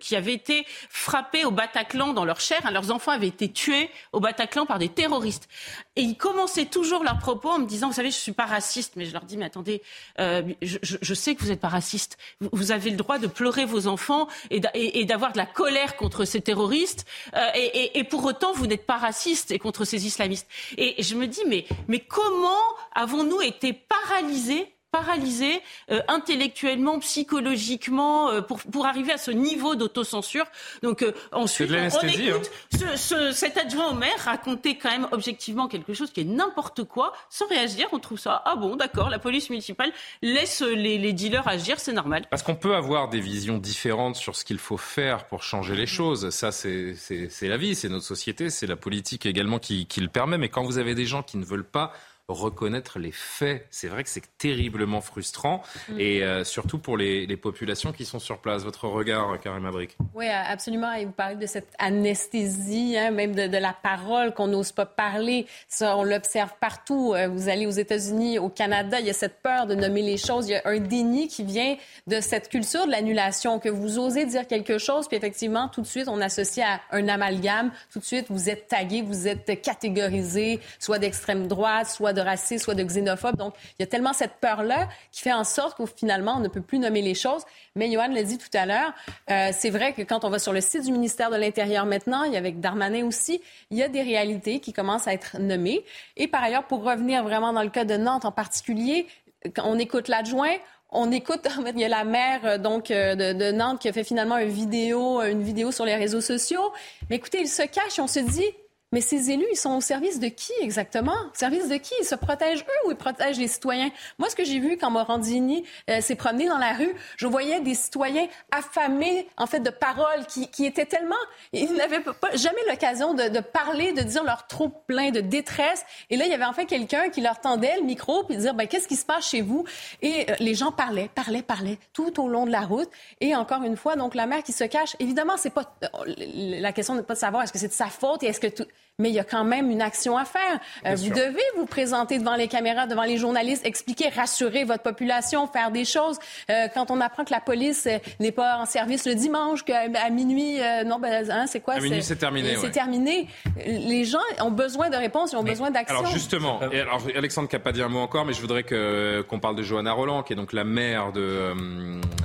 qui avaient été frappés au Bataclan dans leur chair. Leurs enfants avaient été tués au Bataclan par des terroristes. Et ils commençaient toujours leurs propos en me disant, vous savez, je suis pas raciste, mais je leur dis, mais attendez, euh, je, sais que vous n'êtes pas raciste. Vous, avez le droit de pleurer vos enfants et d'avoir de la colère contre ces terroristes. Euh, et, pour autant, vous n'êtes pas raciste et contre ces islamistes. Et je me dis, mais comment avons-nous été paralysés paralysés euh, intellectuellement, psychologiquement, euh, pour, pour arriver à ce niveau d'autocensure. Donc euh, ensuite, on, hein. écoute ce, cet adjoint au maire raconter quand même objectivement quelque chose qui est n'importe quoi, sans réagir. On trouve ça, ah bon, d'accord, la police municipale laisse les, les dealers agir, c'est normal. Parce qu'on peut avoir des visions différentes sur ce qu'il faut faire pour changer les choses. Ça, c'est la vie, c'est notre société, c'est la politique également qui, qui le permet. Mais quand vous avez des gens qui ne veulent pas reconnaître les faits. C'est vrai que c'est terriblement frustrant mm. et euh, surtout pour les, populations qui sont sur place. Votre regard, Karim Abrik Oui, absolument. Et vous parlez de cette anesthésie, hein, même de, la parole qu'on n'ose pas parler. Ça, on l'observe partout. Euh, vous allez aux États-Unis, au Canada, il y a cette peur de nommer les choses. Il y a un déni qui vient de cette culture de l'annulation, que vous osez dire quelque chose, puis effectivement, tout de suite, on associe à un amalgame. Tout de suite, vous êtes tagué, vous êtes catégorisé, soit d'extrême droite, soit de raciste, soit de xénophobe. Donc, il y a tellement cette peur-là qui fait en sorte qu'au finalement, on ne peut plus nommer les choses. Mais Johan l'a dit tout à l'heure, euh, c'est vrai que quand on va sur le site du ministère de l'Intérieur maintenant, il y a avec Darmanin aussi, il y a des réalités qui commencent à être nommées. Et par ailleurs, pour revenir vraiment dans le cas de Nantes en particulier, quand on écoute l'adjoint, on écoute, il y a la maire euh, donc euh, de, Nantes qui a fait finalement une vidéo, une vidéo sur les réseaux sociaux. Mais écoutez, il se cache on se dit, mais ces élus, ils sont au service de qui exactement? Au service de qui? Ils se protègent eux ou ils protègent les citoyens? Moi, ce que j'ai vu quand Morandini euh, s'est promené dans la rue, je voyais des citoyens affamés, en fait, de paroles qui, qui étaient tellement... Ils n'avaient pas, jamais l'occasion de, de, parler, de dire leur trop plein de détresse. Et là, il y avait en fait quelqu'un qui leur tendait le micro puis dire, ben, qu'est-ce qui se passe chez vous? Et euh, les gens parlaient, parlaient, parlaient tout au long de la route. Et encore une fois, donc, la mère qui se cache, évidemment, c'est pas... Euh, la question n'est pas de savoir est-ce que c'est de sa faute et est-ce que tout mais il y a quand même une action à faire. Euh, vous devez vous présenter devant les caméras, devant les journalistes, expliquer, rassurer votre population, faire des choses. Euh, quand on apprend que la police euh, n'est pas en service le dimanche, qu'à minuit, non, ben, hein, c'est quoi? À minuit, c'est terminé. C'est terminé. Les gens ont besoin de réponses, ils ont besoin d'action. Alors justement, et alors, Alexandre qui n'a pas dit un mot encore, mais je voudrais qu'on parle de Johanna Roland, qui est donc la maire de,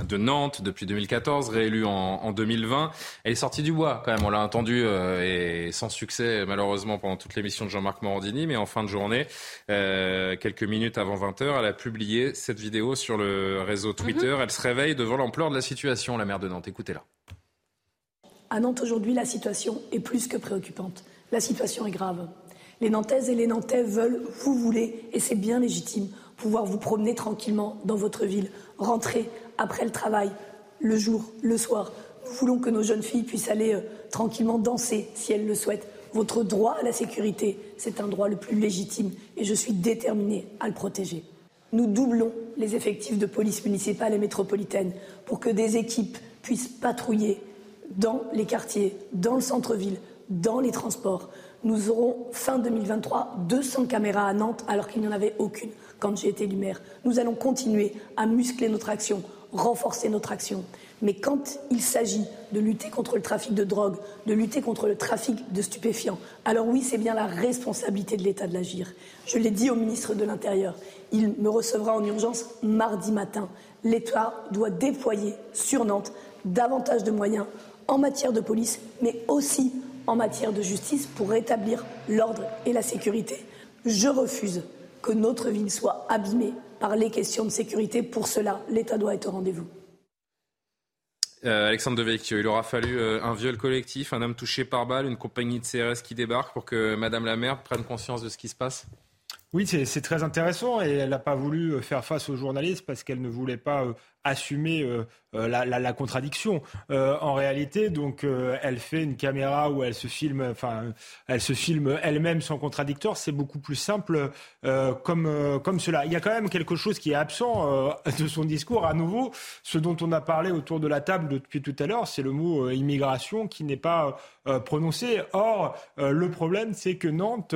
de Nantes depuis 2014, réélue en, en 2020. Elle est sortie du bois quand même, on l'a entendu, et sans succès malheureusement pendant toute l'émission de Jean-Marc Morandini, mais en fin de journée, euh, quelques minutes avant 20h, elle a publié cette vidéo sur le réseau Twitter. Mhm. Elle se réveille devant l'ampleur de la situation, la maire de Nantes. Écoutez-la. À Nantes aujourd'hui, la situation est plus que préoccupante. La situation est grave. Les Nantaises et les Nantais veulent, vous voulez, et c'est bien légitime, pouvoir vous promener tranquillement dans votre ville, rentrer après le travail, le jour, le soir. Nous voulons que nos jeunes filles puissent aller euh, tranquillement danser si elles le souhaitent, votre droit à la sécurité, c'est un droit le plus légitime et je suis déterminée à le protéger. Nous doublons les effectifs de police municipale et métropolitaine pour que des équipes puissent patrouiller dans les quartiers, dans le centre-ville, dans les transports. Nous aurons fin 2023 200 caméras à Nantes alors qu'il n'y en avait aucune quand j'ai été élu maire. Nous allons continuer à muscler notre action, renforcer notre action. Mais quand il s'agit de lutter contre le trafic de drogue, de lutter contre le trafic de stupéfiants, alors oui, c'est bien la responsabilité de l'État de l'agir. Je l'ai dit au ministre de l'Intérieur, il me recevra en urgence mardi matin. L'État doit déployer sur Nantes davantage de moyens en matière de police, mais aussi en matière de justice pour rétablir l'ordre et la sécurité. Je refuse que notre ville soit abîmée par les questions de sécurité. Pour cela, l'État doit être au rendez-vous. Euh, Alexandre Devecchio, il aura fallu euh, un viol collectif, un homme touché par balle, une compagnie de CRS qui débarque pour que Madame la maire prenne conscience de ce qui se passe. Oui, c'est très intéressant et elle n'a pas voulu euh, faire face aux journalistes parce qu'elle ne voulait pas assumer euh, la, la, contradiction. Euh, en réalité, donc, euh, elle fait une caméra où elle se filme, enfin, elle se filme elle-même sans contradicteur. C'est beaucoup plus simple comme comme cela. Il y a quand même quelque chose qui est absent de son discours. À nouveau, ce dont on a parlé autour de la table depuis tout à l'heure, c'est le mot immigration qui n'est pas prononcé. Or, le problème, c'est que Nantes,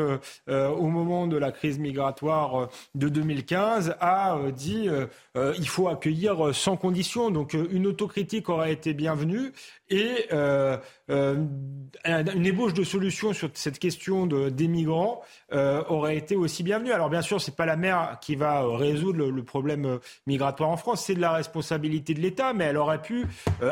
au moment de la crise migratoire de 2015, a dit il faut accueillir sans condition. Donc une autocritique aurait été bienvenue et euh, euh, une ébauche de solution sur cette question de, des migrants euh, aurait été aussi bienvenue. Alors bien sûr, c'est pas la mer qui va résoudre le, le problème migratoire en France, c'est de la responsabilité de l'État, mais elle aurait pu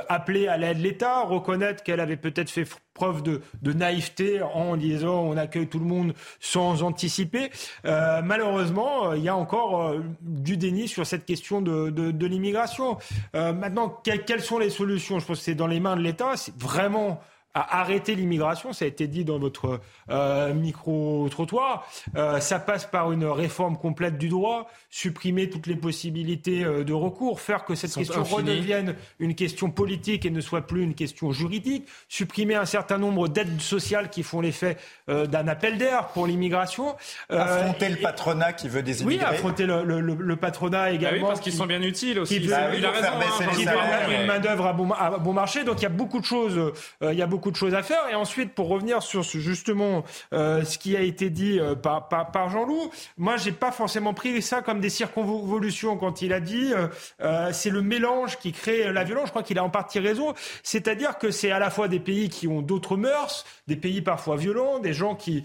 appeler à l'aide l'État, reconnaître qu'elle avait peut-être fait preuve de, naïveté en disant on accueille tout le monde sans anticiper. Euh, malheureusement, il y a encore euh, du déni sur cette question de l'immigration. Euh, maintenant, quelles sont les solutions? Je pense que c'est dans les mains de l'État. C'est vraiment à arrêter l'immigration, ça a été dit dans votre euh, micro-trottoir. Euh, ça passe par une réforme complète du droit, supprimer toutes les possibilités euh, de recours, faire que cette question redevienne une question politique et ne soit plus une question juridique, supprimer un certain nombre d'aides sociales qui font l'effet euh, d'un appel d'air pour l'immigration. Euh, affronter le patronat qui veut des immigrés. Oui, affronter le, le, le patronat également. Ah oui, parce qu'ils sont bien utiles aussi. Qui veut, bah, il a raison, hein, qui veut une main-d'œuvre à bon, à bon marché. Donc il y a beaucoup de choses, il y a beaucoup de choses à faire. Et ensuite, pour revenir sur ce, justement euh, ce qui a été dit euh, par, par, Jean-Loup, moi, j'ai pas forcément pris ça comme des circonvolutions quand il a dit euh, euh c'est le mélange qui crée la violence. Je crois qu'il a en partie raison. C'est-à-dire que c'est à la fois des pays qui ont d'autres mœurs, des pays parfois violents, des gens qui,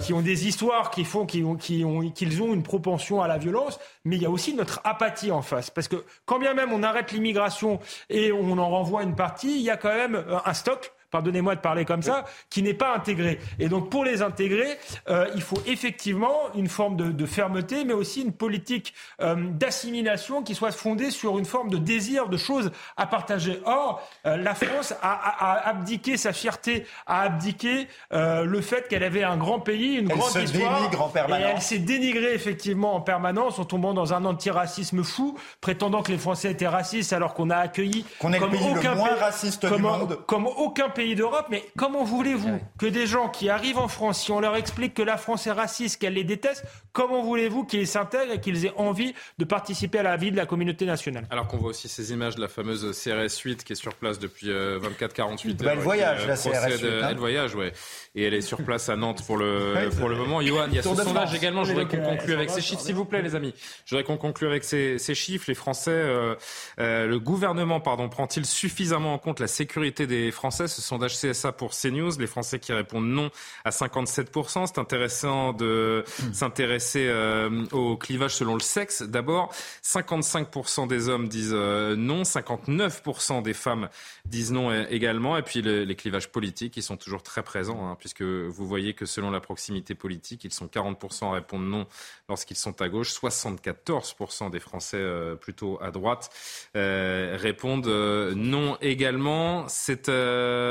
qui ont des histoires qui font qu'ils ont, qui ont, qu'ils ont une propension à la violence, mais il y a aussi notre apathie en face. Parce que quand bien même on arrête l'immigration et on en renvoie une partie, il y a quand même un stock pardonnez-moi de parler comme ça, qui n'est pas intégré. Et donc pour les intégrer, euh, il faut effectivement une forme de, de fermeté, mais aussi une politique euh, d'assimilation qui soit fondée sur une forme de désir de choses à partager. Or, euh, la France a, a, a, abdiqué sa fierté, a abdiqué le fait qu'elle avait un grand pays, une elle grande se histoire. Dénigre en permanence. Et elle s'est dénigrée effectivement en permanence en tombant dans un antiracisme fou, prétendant que les Français étaient racistes alors qu'on a accueilli qu'on est comme le pays aucun le moins pays, raciste comme, du monde. comme aucun pays d'Europe, mais comment voulez-vous que des gens qui arrivent en France, si on leur explique que la France est raciste, qu'elle les déteste, comment voulez-vous qu'ils s'intègrent et qu'ils aient envie de participer à la vie de la communauté nationale? Alors qu'on voit aussi ces images de la fameuse CRS 8 qui est sur place depuis 24-48 bah, heures. Elle voyage, qui, la CRS 8. De, hein. Elle voyage, ouais. Et elle est sur place à Nantes pour le, pour le moment. Johan, il y a ce sondage également. Je voudrais qu'on conclue avec ces chiffres, s'il vous plaît, les amis. Je voudrais qu'on conclue avec ces, ces chiffres. Les Français, euh, euh, le gouvernement, pardon, prend-il suffisamment en compte la sécurité des Français? Ce sondage CSA pour CNews. Les Français qui répondent non à 57%. C'est intéressant de s'intéresser euh, au clivage selon le sexe. D'abord, 55% des hommes disent euh, non, 59% des femmes disent non également. Et puis le, les clivages politiques, ils sont toujours très présents, hein, puisque vous voyez que selon la proximité politique, ils sont 40% à répondre non lorsqu'ils sont à gauche, 74% des Français euh, plutôt à droite euh, répondent euh, non également. C'est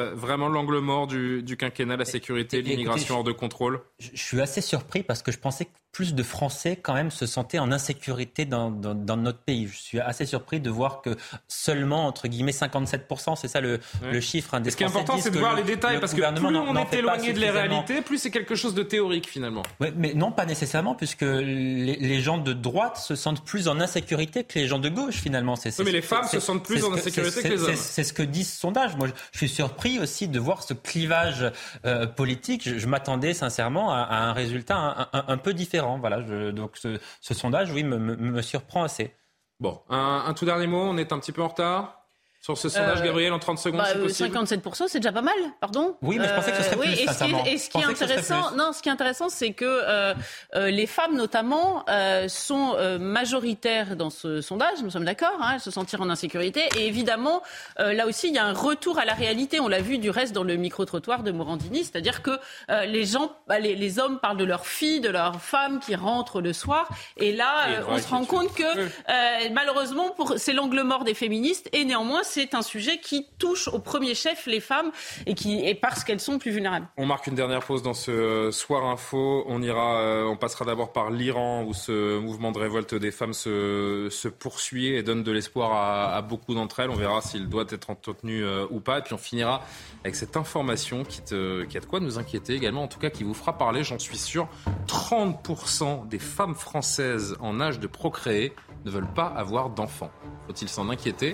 euh, vraiment l'angle mort du, du quinquennat, la sécurité, l'immigration hors de contrôle? Je, je suis assez surpris parce que je pensais que plus de Français quand même se sentaient en insécurité dans, dans, dans, notre pays. Je suis assez surpris de voir que seulement, entre guillemets, 57%, c'est ça le, Ouais. le chiffre. Hein, des Ce qui est important, c'est de voir le- les détails, le parce que plus on est éloigné de la réalité, plus c'est quelque chose de théorique finalement. Ouais, mais non, pas nécessairement, puisque les, les gens de droite se sentent plus en insécurité que les gens de gauche, finalement. C'est, Oui, mais les femmes se sentent plus en insécurité que les hommes. C'est ce que disent ce sondage. Moi, je, je suis surpris aussi de voir ce clivage euh, politique. Je, m'attendais sincèrement à, un résultat un, peu différent. Voilà. Donc, ce, sondage, oui, me, surprend assez. Bon, un tout dernier mot, on est un petit peu en retard sur ce sondage, Euh, Gabriel, en 30 secondes, Bah, c'est euh, possible 57%, c'est déjà pas mal, pardon. Oui, mais je pensais que ce serait plus, oui, et ce qui est, et ce qui est ce intéressant, non, ce qui est intéressant, c'est que euh, euh, les femmes, notamment, euh, sont euh, majoritaires dans ce sondage. Nous sommes d'accord, hein, elles se sentir en insécurité. Et évidemment, euh, là aussi, il y a un retour à la réalité. On l'a vu du reste dans le micro-trottoir de Morandini, c'est-à-dire que euh, les gens, bah, les, les hommes parlent de leurs filles, de leurs femmes qui rentrent le soir. Et là, euh, on se rend compte que euh, malheureusement, pour- c'est l'angle mort des féministes. Et néanmoins, c'est un sujet qui touche au premier chef les femmes et qui et parce qu'elles sont plus vulnérables. On marque une dernière pause dans ce euh, soir info. On ira, euh, on passera d'abord par l'Iran où ce mouvement de révolte des femmes se, poursuit et donne de l'espoir à, à beaucoup d'entre elles. On verra s'il doit être entretenu euh, ou pas. Et puis on finira avec cette information qui, te, qui a de quoi nous inquiéter également, en tout cas qui vous fera parler, j'en suis sûr. 30% des femmes françaises en âge de procréer ne veulent pas avoir d'enfants. Faut-il s'en inquiéter?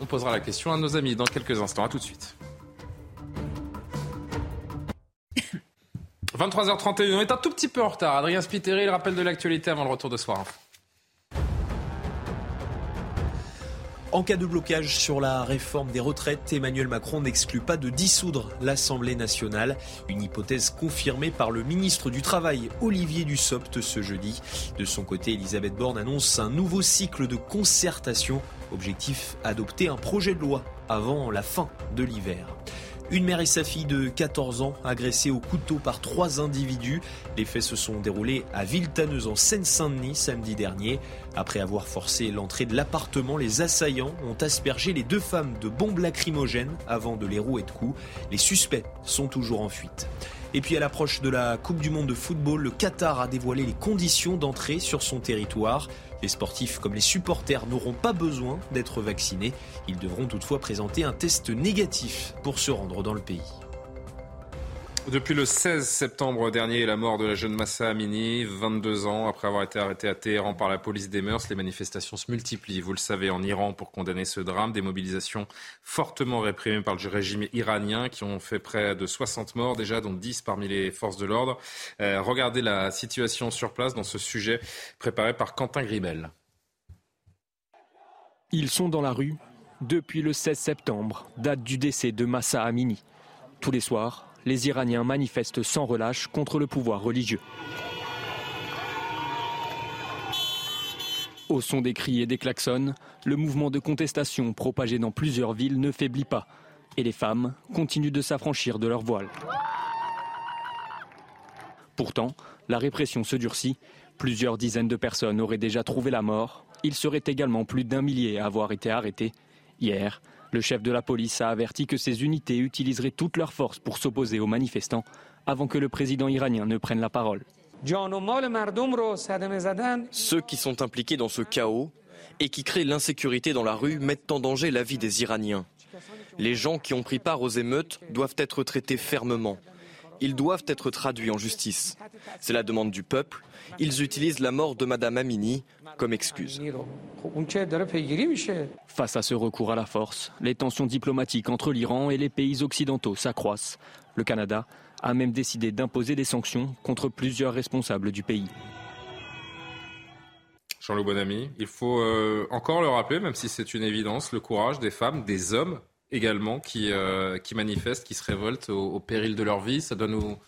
On posera la question à nos amis dans quelques instants. À tout de suite. 23h31, on est un tout petit peu en retard. Adrien Spiteri, le rappel de l'actualité avant le retour de soir. En cas de blocage sur la réforme des retraites, Emmanuel Macron n'exclut pas de dissoudre l'Assemblée nationale. Une hypothèse confirmée par le ministre du Travail, Olivier Dussopt, ce jeudi. De son côté, Elisabeth Borne annonce un nouveau cycle de concertation. Objectif adopter un projet de loi avant la fin de l'hiver. Une mère et sa fille de 14 ans agressées au couteau par trois individus. Les faits se sont déroulés à Villetaneuse en Seine-Saint-Denis samedi dernier. Après avoir forcé l'entrée de l'appartement, les assaillants ont aspergé les deux femmes de bombes lacrymogènes avant de les rouer de coups. Les suspects sont toujours en fuite. Et puis à l'approche de la Coupe du Monde de football, le Qatar a dévoilé les conditions d'entrée sur son territoire. Les sportifs comme les supporters n'auront pas besoin d'être vaccinés. Ils devront toutefois présenter un test négatif pour se rendre dans le pays. Depuis le 16 septembre dernier, la mort de la jeune Massa Amini, 22 ans, après avoir été arrêtée à Téhéran par la police des mœurs, les manifestations se multiplient. Vous le savez, en Iran pour condamner ce drame, des mobilisations fortement réprimées par le régime iranien qui ont fait près de 60 morts déjà, dont 10 parmi les forces de l'ordre. Euh, regardez la situation sur place dans ce sujet préparé par Quentin Grimel. Ils sont dans la rue depuis le 16 septembre, date du décès de Massa Amini. Tous les soirs, les Iraniens manifestent sans relâche contre le pouvoir religieux. Au son des cris et des klaxons, le mouvement de contestation propagé dans plusieurs villes ne faiblit pas et les femmes continuent de s'affranchir de leur voile. Pourtant, la répression se durcit. Plusieurs dizaines de personnes auraient déjà trouvé la mort. Il serait également plus d'un millier à avoir été arrêtés. Hier, le chef de la police a averti que ces unités utiliseraient toutes leurs forces pour s'opposer aux manifestants avant que le président iranien ne prenne la parole. Ceux qui sont impliqués dans ce chaos et qui créent l'insécurité dans la rue mettent en danger la vie des Iraniens. Les gens qui ont pris part aux émeutes doivent être traités fermement. Ils doivent être traduits en justice. C'est la demande du peuple. Ils utilisent la mort de Madame Amini comme excuse. Face à ce recours à la force, les tensions diplomatiques entre l'Iran et les pays occidentaux s'accroissent. Le Canada a même décidé d'imposer des sanctions contre plusieurs responsables du pays. Jean-Loup Bonamy, il faut euh, encore le rappeler, même si c'est une évidence, le courage des femmes, des hommes également qui, euh, qui manifestent, qui se révoltent au, péril de leur vie. Ça doit nous,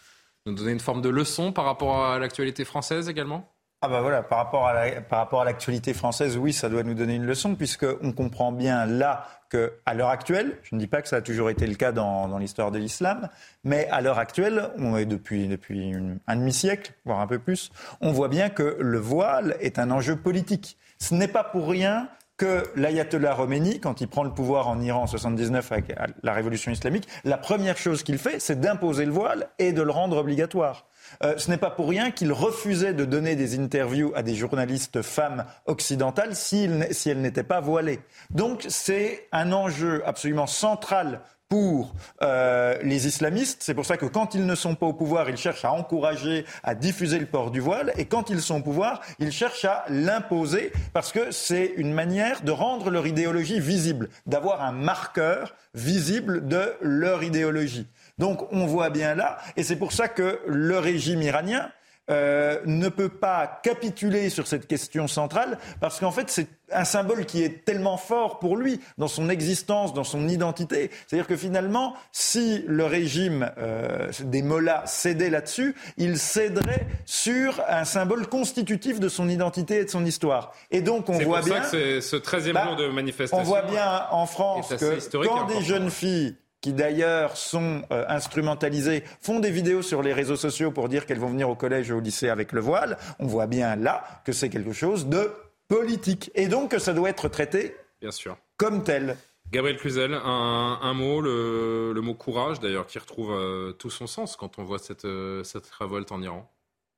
nous donner une forme de leçon par rapport à l'actualité française également? Ah bah voilà, par rapport à l'actualité française, oui, ça doit nous donner une leçon puisqu'on comprend bien là qu'à l'heure actuelle, je ne dis pas que ça a toujours été le cas dans, l'histoire de l'islam, mais à l'heure actuelle, depuis, depuis un demi-siècle, voire un peu plus, on voit bien que le voile est un enjeu politique. Ce n'est pas pour rien que l'ayatollah Khomeini, quand il prend le pouvoir en Iran en 79 avec la révolution islamique, la première chose qu'il fait, c'est d'imposer le voile et de le rendre obligatoire. Euh, ce n'est pas pour rien qu'il refusait de donner des interviews à des journalistes femmes occidentales si, si elles n'étaient pas voilées. Donc c'est un enjeu absolument central pour euh, les islamistes. C'est pour ça que quand ils ne sont pas au pouvoir, ils cherchent à encourager, à diffuser le port du voile. Et quand ils sont au pouvoir, ils cherchent à l'imposer parce que c'est une manière de rendre leur idéologie visible, d'avoir un marqueur visible de leur idéologie. Donc on voit bien là, et c'est pour ça que le régime iranien euh, ne peut pas capituler sur cette question centrale, parce qu'en fait, c'est un symbole qui est tellement fort pour lui, dans son existence, dans son identité. C'est-à-dire que finalement, si le régime euh, des mollahs cédait là-dessus, il céderait sur un symbole constitutif de son identité et de son histoire. Et donc, on voit bien... C'est ce 13e bah, jour de manifestation... On voit bien en France que quand des jeunes filles qui d'ailleurs sont euh, instrumentalisées, font des vidéos sur les réseaux sociaux pour dire qu'elles vont venir au collège et au lycée avec le voile, on voit bien là que c'est quelque chose de politique. Et donc que ça doit être traité bien sûr. comme tel. Gabriel Cluzel, un, mot, le, mot courage d'ailleurs, qui retrouve euh, tout son sens quand on voit cette, euh, cette révolte en Iran?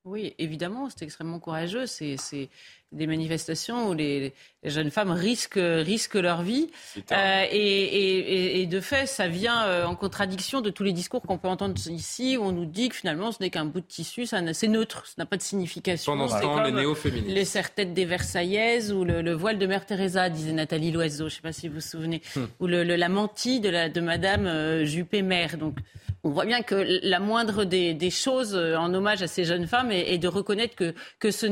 Oui, évidemment, c'est extrêmement courageux. C'est des manifestations où les, jeunes femmes risquent, risquent leur vie. Euh, et, de fait, ça vient euh, en contradiction de tous les discours qu'on peut entendre ici, où on nous dit que finalement, ce n'est qu'un bout de tissu, c'est neutre, ça n'a pas de signification. Pendant ce temps, les néo-féministes. Les serre-têtes des Versaillaises ou le, voile de Mère Teresa, disait Nathalie Loiseau, je ne sais pas si vous vous souvenez, hmm. ou le, la mantille de, la, de Madame euh, Juppé-Mère. Donc, on voit bien que la moindre des, choses en hommage à ces jeunes femmes est, de reconnaître que, que ce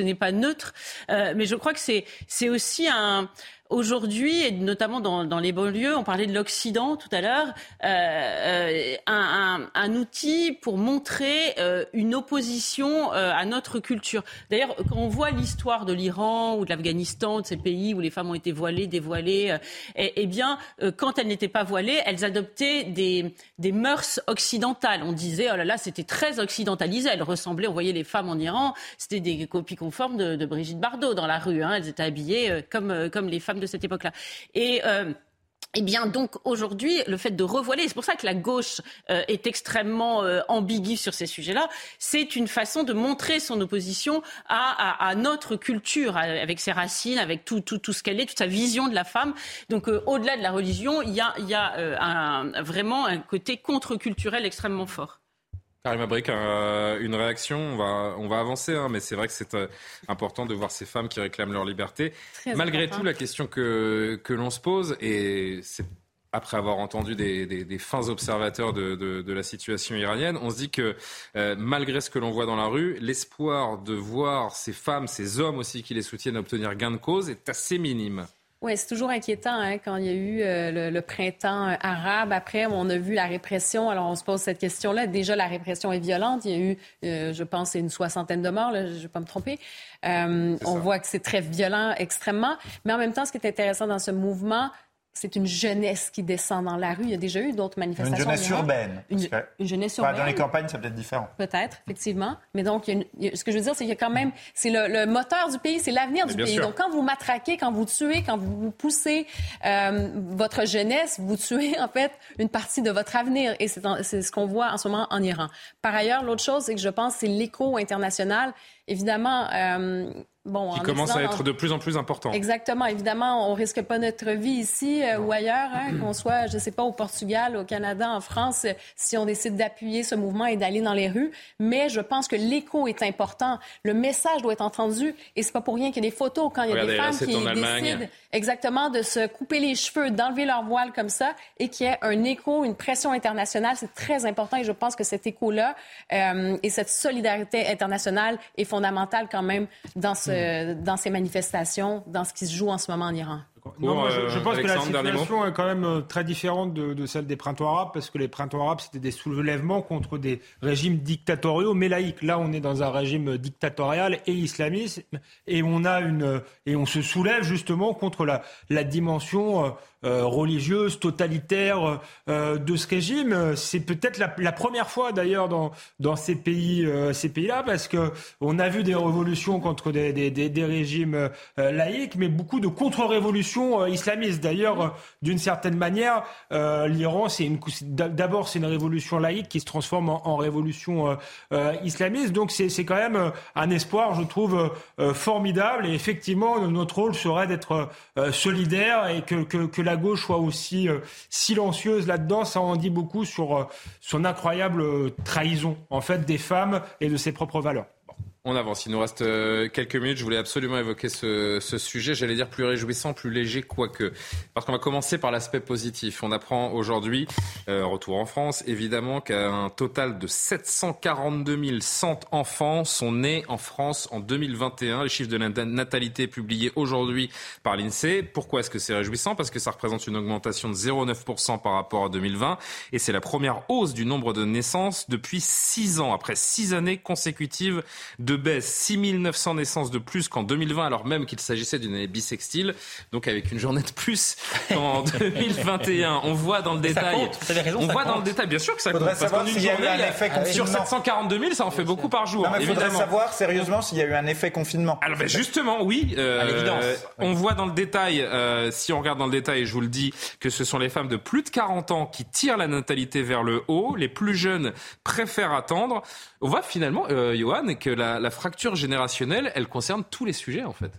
n'est pas neutre. Euh, mais je crois que c'est aussi un aujourd'hui, et notamment dans, les banlieues, on parlait de l'Occident tout à l'heure, euh, un, un, outil pour montrer euh, une opposition euh, à notre culture. D'ailleurs, quand on voit l'histoire de l'Iran ou de l'Afghanistan, de ces pays où les femmes ont été voilées, dévoilées, eh, eh, bien, quand elles n'étaient pas voilées, elles adoptaient des, mœurs occidentales. On disait, oh là là, c'était très occidentalisé. Elles ressemblaient, on voyait les femmes en Iran, c'était des copies conformes de, de, Brigitte Bardot dans la rue. Hein. Elles étaient habillées comme, comme les femmes de cette époque-là. Et eh bien, donc aujourd'hui, le fait de revoiler, c'est pour ça que la gauche euh, est extrêmement euh, ambiguë sur ces sujets-là, c'est une façon de montrer son opposition à, à, notre culture, avec ses racines, avec tout, tout, tout ce qu'elle est, toute sa vision de la femme. Donc, euh, au-delà de la religion, il y a, y a euh, vraiment un côté contre-culturel extrêmement fort. Karim Abrik, une réaction, on va, on va avancer, hein, mais c'est vrai que c'est euh, important de voir ces femmes qui réclament leur liberté. Malgré tout, la question que, que l'on se pose, et c'est après avoir entendu des, des, des fins observateurs de, de, de, la situation iranienne, on se dit que euh, malgré ce que l'on voit dans la rue, l'espoir de voir ces femmes, ces hommes aussi qui les soutiennent obtenir gain de cause est assez minime. Oui, c'est toujours inquiétant hein, quand il y a eu euh, le, printemps euh, arabe. Après, on a vu la répression. Alors, on se pose cette question-là. Déjà, la répression est violente. Il y a eu, euh, je pense, une soixantaine de morts. Là, je ne vais pas me tromper. on voit que c'est très violent, extrêmement. Mais en même temps, ce qui est intéressant dans ce mouvement, c'est une jeunesse qui descend dans la rue. Il y a déjà eu d'autres manifestations. Une jeunesse urbaine. Une, jeunesse urbaine. dans les campagnes, c'est peut-être différent. Peut-être, effectivement. Mais donc, ce que je veux dire, c'est qu'il y a quand même, c'est le, moteur du pays, c'est l'avenir du pays. Donc, quand vous matraquez, quand vous tuez, quand vous poussez euh, votre jeunesse, vous tuez en fait une partie de votre avenir. Et c'est ce qu'on voit en ce moment en Iran. Par ailleurs, l'autre chose, c'est que je pense, c'est l'écho international. Évidemment. Euh, qui commence à être de plus en plus important. Exactement. Évidemment, on risque pas notre vie ici euh, ou ailleurs, hein, qu'on soit, je sais pas, au Portugal, au Canada, en France, si on décide d'appuyer ce mouvement et d'aller dans les rues. Mais je pense que l'écho est important. Le message doit être entendu. Et c'est pas pour rien qu'il y a des photos quand il y a des femmes qui décident exactement de se couper les cheveux, d'enlever leur voile comme ça, et qu'il y ait un écho, une pression internationale. C'est très important. Et je pense que cet écho-là euh, et cette solidarité internationale est fondamentale quand même dans ce euh, dans ces manifestations, dans ce qui se joue en ce moment en Iran? Non, je, pense que la situation est quand même euh, très différente de, celle des printemps arabes, parce que les printemps arabes, c'était des soulèvements contre des régimes dictatoriaux, mais laïques. Là, on est dans un régime dictatorial et islamiste, et on a une et on se soulève justement contre la, la dimension euh, religieuse, totalitaire euh, de ce régime. C'est peut-être la, première fois d'ailleurs dans, dans ces pays, euh, ces pays-là, parce que on a vu des révolutions contre des, des, des, régimes laïques, mais beaucoup de contre-révolutions islamistes. D'ailleurs, d'une certaine manière, l'Iran, c'est d'abord c'est une révolution laïque qui se transforme en, révolution islamiste. Donc c'est quand même un espoir, je trouve, formidable. Et effectivement, notre rôle serait d'être solidaire et que, que, que la gauche soit aussi euh, silencieuse là-dedans, ça en dit beaucoup sur euh, son incroyable euh, trahison, en fait, des femmes et de ses propres valeurs. On avance, il nous reste euh, quelques minutes. Je voulais absolument évoquer ce, sujet, j'allais dire plus réjouissant, plus léger, quoique. Parce qu'on va commencer par l'aspect positif. On apprend aujourd'hui, euh, retour en France, évidemment, qu'un total de 742 100 enfants sont nés en France en 2021. Les chiffres de la natalité publiés aujourd'hui par l'INSEE. Pourquoi est-ce que c'est réjouissant? Parce que ça représente une augmentation de 0,9% par rapport à 2020. Et c'est la première hausse du nombre de naissances depuis 6 ans, après 6 années consécutives de baisse, 6900 naissances de plus qu'en 2020, alors même qu'il s'agissait d'une année bisextile, donc avec une journée de plus qu'en 2021. On voit dans le détail. on voit dans le détail, bien sûr que ça compte. Parce qu'en une journée, sur 742 000, ça en fait beaucoup par jour. il faudrait savoir sérieusement s'il y a eu un effet confinement. Alors ben justement, oui. Euh, on voit dans le détail, euh, si on regarde dans le détail, je vous le dis, que ce sont les femmes de plus de 40 ans qui tirent la natalité vers le haut. Les plus jeunes préfèrent attendre. On voit finalement, euh, Johan, que la, la fracture générationnelle, elle concerne tous les sujets en fait.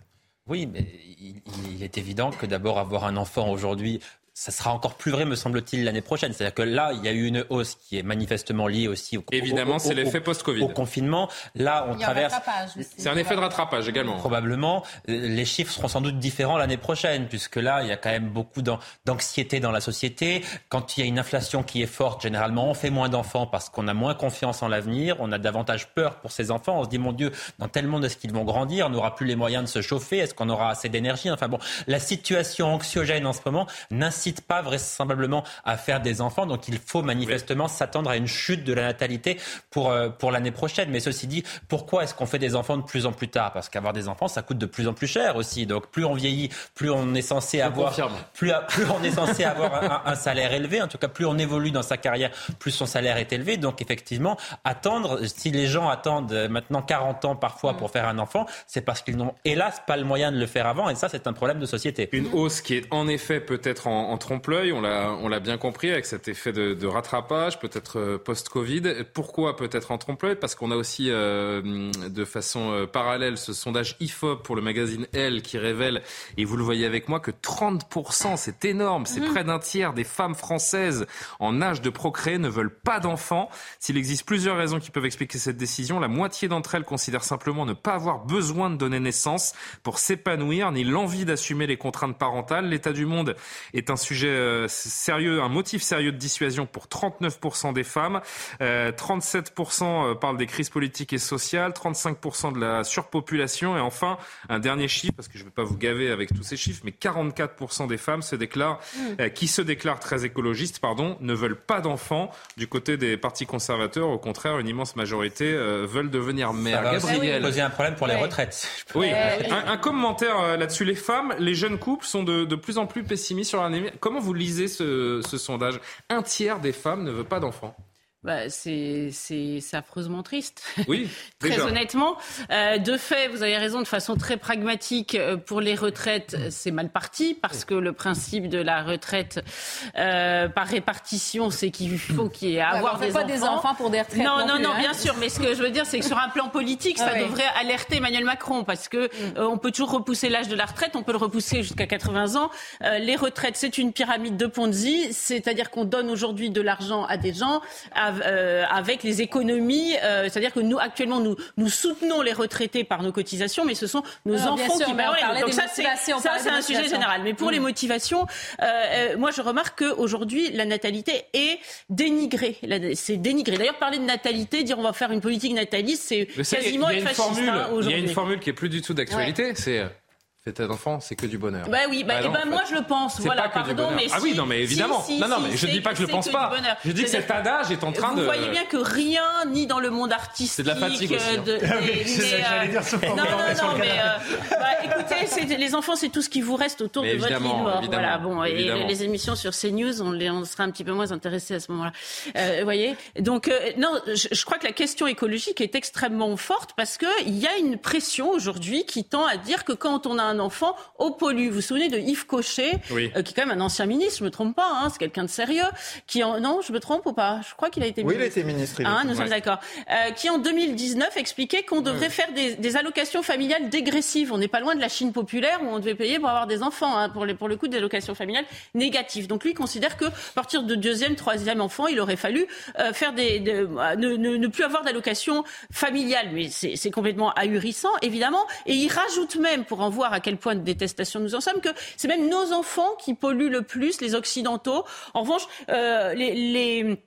Oui, mais il, est évident que d'abord avoir un enfant aujourd'hui, ça sera encore plus vrai, me semble-t-il, l'année prochaine. C'est-à-dire que là, il y a eu une hausse qui est manifestement liée aussi au Évidemment, c'est l'effet post-Covid. Au confinement. Là, on traverse. C'est un effet de rattrapage également. Probablement. Les chiffres seront sans doute différents l'année prochaine, puisque là, il y a quand même beaucoup d'anxiété dans la société. Quand il y a une inflation qui est forte, généralement, on fait moins d'enfants parce qu'on a moins confiance en l'avenir, on a davantage peur pour ses enfants. On se dit, mon Dieu, dans tel monde, est-ce qu'ils vont grandir? On n'aura plus les moyens de se chauffer Est-ce qu'on aura assez d'énergie? Enfin bon, la situation anxiogène en ce moment n'incite pas vraisemblablement à faire des enfants. Donc il faut manifestement s'attendre à une chute de la natalité pour, euh, pour l'année prochaine. Mais ceci dit, pourquoi est-ce qu'on fait des enfants de plus en plus tard? Parce qu'avoir des enfants, ça coûte de plus en plus cher aussi. Donc plus on vieillit, plus on est censé avoir, plus, plus, on est censé avoir un, salaire élevé. En tout cas, plus on évolue dans sa carrière, plus son salaire est élevé. Donc effectivement, attendre, si les gens attendent maintenant 40 ans parfois pour faire un enfant, c'est parce qu'ils n'ont hélas pas le moyen de le faire avant. Et ça, c'est un problème de société. Une hausse qui est en effet peut-être en trompe-l'œil, on l'a bien compris, avec cet effet de, rattrapage, peut-être euh, post-Covid. Pourquoi peut-être en trompe-l'œil? Parce qu'on a aussi euh, de façon euh, parallèle ce sondage IFOP pour le magazine Elle qui révèle, et vous le voyez avec moi, que 30%, c'est énorme, c'est mmh. près d'un tiers des femmes françaises en âge de procréer ne veulent pas d'enfants. S'il existe plusieurs raisons qui peuvent expliquer cette décision, la moitié d'entre elles considèrent simplement ne pas avoir besoin de donner naissance pour s'épanouir, ni l'envie d'assumer les contraintes parentales. L'état du monde est un sujet euh, sérieux, un motif sérieux de dissuasion pour 39% des femmes. 37% euh, euh, parlent des crises politiques et sociales, 35% de la surpopulation. Et enfin, un dernier chiffre, parce que je ne vais pas vous gaver avec tous ces chiffres, mais 44% des femmes se déclarent, mm. qui se déclarent très écologistes, pardon, ne veulent pas d'enfants. Du côté des partis conservateurs, au contraire, une immense majorité veulent devenir mères. Ça Gabriel. poser un problème pour les retraites. Oui, un, commentaire là-dessus. Les femmes, les jeunes couples sont de, de plus en plus pessimistes sur l'avenir. Comment vous lisez ce, sondage? Un tiers des femmes ne veut pas d'enfants. Bah, c'est affreusement triste. Oui, très honnêtement. Euh, de fait, vous avez raison, de façon très pragmatique, euh, pour les retraites, c'est mal parti parce que le principe de la retraite euh, par répartition, c'est qu'il faut qu'il y ait avoir des, pas enfants. des enfants pour des retraites. Non, non, non, hein. bien sûr. Mais ce que je veux dire, c'est que sur un plan politique, ça devrait alerter Emmanuel Macron parce que mm. on peut toujours repousser l'âge de la retraite, on peut le repousser jusqu'à 80 ans. les retraites, c'est une pyramide de Ponzi, c'est-à-dire qu'on donne aujourd'hui de l'argent à des gens. À euh, avec les économies. Euh, c'est-à-dire que nous, actuellement, nous, nous soutenons les retraités par nos cotisations, mais ce sont nos enfants qui... Bah, Donc ça, c'est un sujet général. Mais pour les mm. motivations, euh, moi, je remarque qu'aujourd'hui, la natalité est dénigrée. C'est dénigré. D'ailleurs, parler de natalité, dire on va faire une politique nataliste, c'est quasiment une fasciste hein, Il y a une formule qui est plus du tout d'actualité, c'est Faites d'enfant, c'est que du bonheur. Bah oui, bah, bah, bah moi je le pense. Voilà, pardon, mais ah oui, non, mais évidemment. non, non, mais je dis pas que je le pense pas. Je dis que cet adage est en train de. Vous voyez bien que rien, ni dans le monde artistique. C'est de la fatigue aussi. Hein. De, J'allais dire Non, non, non, mais euh, bah, écoutez, les enfants, c'est tout ce qui vous reste autour de votre mort. Voilà, bon, et les émissions sur CNews, on, on sera un petit peu moins intéressés à ce moment-là. Euh, vous voyez Donc, euh, non, je crois que la question écologique est extrêmement forte parce qu'il y a une pression aujourd'hui qui tend à dire que quand on a un enfant, au pollue. Vous vous souvenez de Yves Cochet, euh, qui est quand même un ancien ministre, je me trompe pas, hein, c'est quelqu'un de sérieux, qui en... non, je me trompe ou pas? Je crois qu'il a été ministre. Oui, il a été ministre. Ah, nous sommes d'accord. Euh, qui en 2019 expliquait qu'on devrait faire des, allocations familiales dégressives. On n'est pas loin de la Chine populaire où on devait payer pour avoir des enfants, hein, pour, les, pour le coup des allocations familiales négatives. Donc lui considère que à partir de deuxième, troisième enfant, il aurait fallu euh, faire des, ne, ne, plus avoir d'allocations familiales. Mais c'est complètement ahurissant, évidemment. Et il rajoute même, pour en voir à quel point détestation nous en sommes, que c'est même nos enfants qui polluent le plus, les Occidentaux. En revanche, euh, les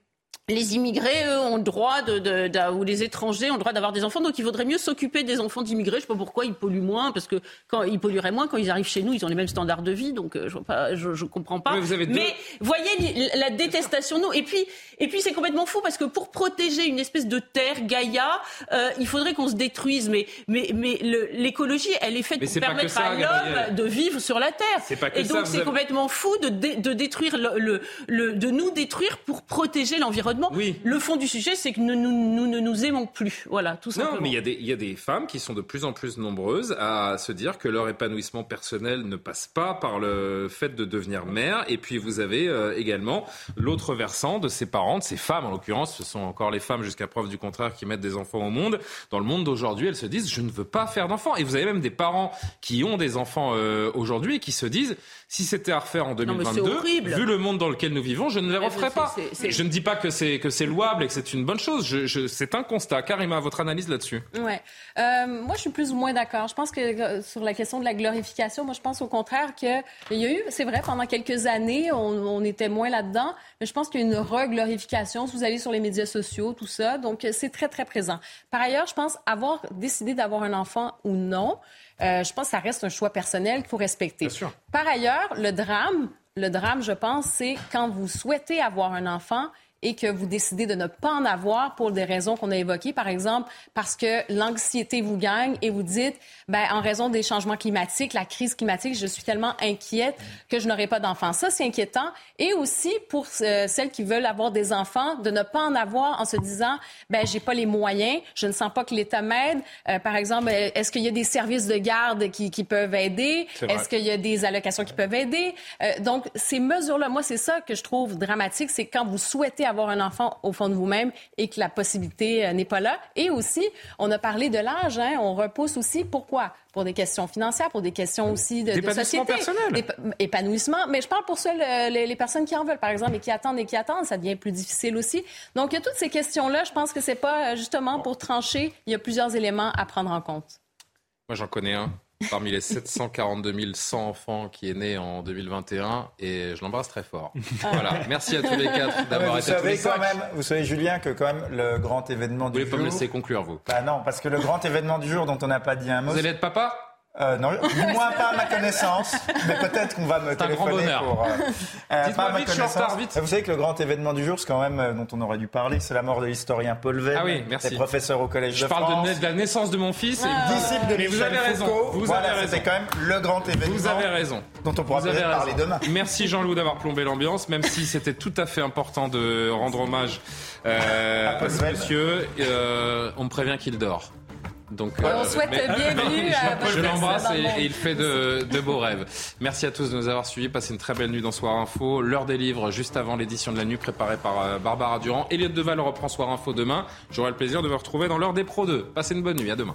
les immigrés, eux, ont le droit de, ou les étrangers ont le droit d'avoir des enfants, donc il vaudrait mieux s'occuper des enfants d'immigrés. Je sais pas pourquoi ils polluent moins, parce que quand ils pollueraient moins quand ils arrivent chez nous, ils ont les mêmes standards de vie, donc euh, je ne je, je, comprends pas. Mais, voyez la détestation nous. Et puis, et puis c'est complètement fou parce que pour protéger une espèce de terre Gaïa, euh, il faudrait qu'on se détruise. Mais, mais, mais l'écologie, elle est faite pour permettre à l'homme de vivre sur la terre. Pas et donc c'est complètement fou de, de détruire le, le, de nous détruire pour protéger l'environnement l'environnement. Le fond du sujet, c'est que nous, nous, ne nous aimons plus. Voilà, tout simplement. Non, mais il y, a des, il y a des femmes qui sont de plus en plus nombreuses à se dire que leur épanouissement personnel ne passe pas par le fait de devenir mère. Et puis vous avez euh, également l'autre versant de ces parents, de ces femmes en l'occurrence, ce sont encore les femmes jusqu'à preuve du contraire qui mettent des enfants au monde. Dans le monde d'aujourd'hui, elles se disent je ne veux pas faire d'enfants. Et vous avez même des parents qui ont des enfants euh, aujourd'hui et qui se disent si c'était à refaire en 2022, vu le monde dans lequel nous vivons, je ne les referais pas. Je ne dis pas que c'est que c'est louable et que c'est une bonne chose. Je, c'est un constat. Karima, votre analyse là-dessus Ouais. Euh, moi, je suis plus ou moins d'accord. Je pense que euh, sur la question de la glorification, moi, je pense au contraire que il y a eu, c'est vrai, pendant quelques années, on, on était moins là-dedans, mais je pense qu'il y a une reglorification. Si vous allez sur les médias sociaux, tout ça, donc c'est très très présent. Par ailleurs, je pense avoir décidé d'avoir un enfant ou non. Euh, je pense que ça reste un choix personnel qu'il faut respecter. Par ailleurs, le drame, le drame, je pense, c'est quand vous souhaitez avoir un enfant et que vous décidez de ne pas en avoir pour des raisons qu'on a évoquées, par exemple parce que l'anxiété vous gagne et vous dites, ben, en raison des changements climatiques, la crise climatique, je suis tellement inquiète que je n'aurai pas d'enfants. Ça, c'est inquiétant. Et aussi pour euh, celles qui veulent avoir des enfants, de ne pas en avoir en se disant, ben, j'ai pas les moyens, je ne sens pas que l'État m'aide. Euh, par exemple, est-ce qu'il y a des services de garde qui, qui peuvent aider? Est-ce qu'il y a des allocations qui peuvent aider? Euh, donc, ces mesures-là, moi, c'est ça que je trouve dramatique, c'est quand vous souhaitez avoir un enfant au fond de vous-même et que la possibilité euh, n'est pas là. Et aussi, on a parlé de l'âge, hein, on repousse aussi. Pourquoi? Pour des questions financières, pour des questions aussi de, de société. personnel. Épanouissement. Mais je parle pour ceux, les, les, personnes qui en veulent, par exemple, et qui attendent et qui attendent, ça devient plus difficile aussi. Donc, il y a toutes ces questions-là. Je pense que c'est pas euh, justement pour trancher. Il y a plusieurs éléments à prendre en compte. Moi, j'en connais un parmi les 742 100 enfants qui est né en 2021 et je l'embrasse très fort. Voilà, merci à tous les quatre d'avoir été savez quand même, Vous savez Julien que quand même le grand événement du jour... Vous voulez pas me laisser conclure vous? Bah non, parce que le grand événement du jour dont on n'a pas dit un mot... Vous allez être papa? Euh, non, du moins pas à ma connaissance, mais peut-être qu'on va me téléphoner pour. Euh, euh pas à ma connaissance. vite. Vous savez que le grand événement du jour, c'est quand même euh, dont on aurait dû parler, c'est la mort de l'historien Paul Venn, ah oui, merci. professeur au collège Je de France. Je parle de, la naissance de mon fils, et disciple de Michel vous avez raison. Foucault. Vous voilà, avez raison. C'est quand même le grand événement. Vous avez raison. Dont on pourra peut-être parler demain. Merci Jean-Loup d'avoir plombé l'ambiance, même si c'était tout à fait important de rendre hommage euh, à ce monsieur. on me prévient qu'il dort. Donc, on euh, souhaite bienvenue à Je l'embrasse et, il fait de, de, beaux rêves. Merci à tous de nous avoir suivis. Passez une très belle nuit dans Soir Info. L'heure des livres juste avant l'édition de la nuit préparée par euh, Barbara Durand. Elliot Deval reprend Soir Info demain. J'aurai le plaisir de vous retrouver dans l'heure des Pro 2. Passez une bonne nuit. À demain.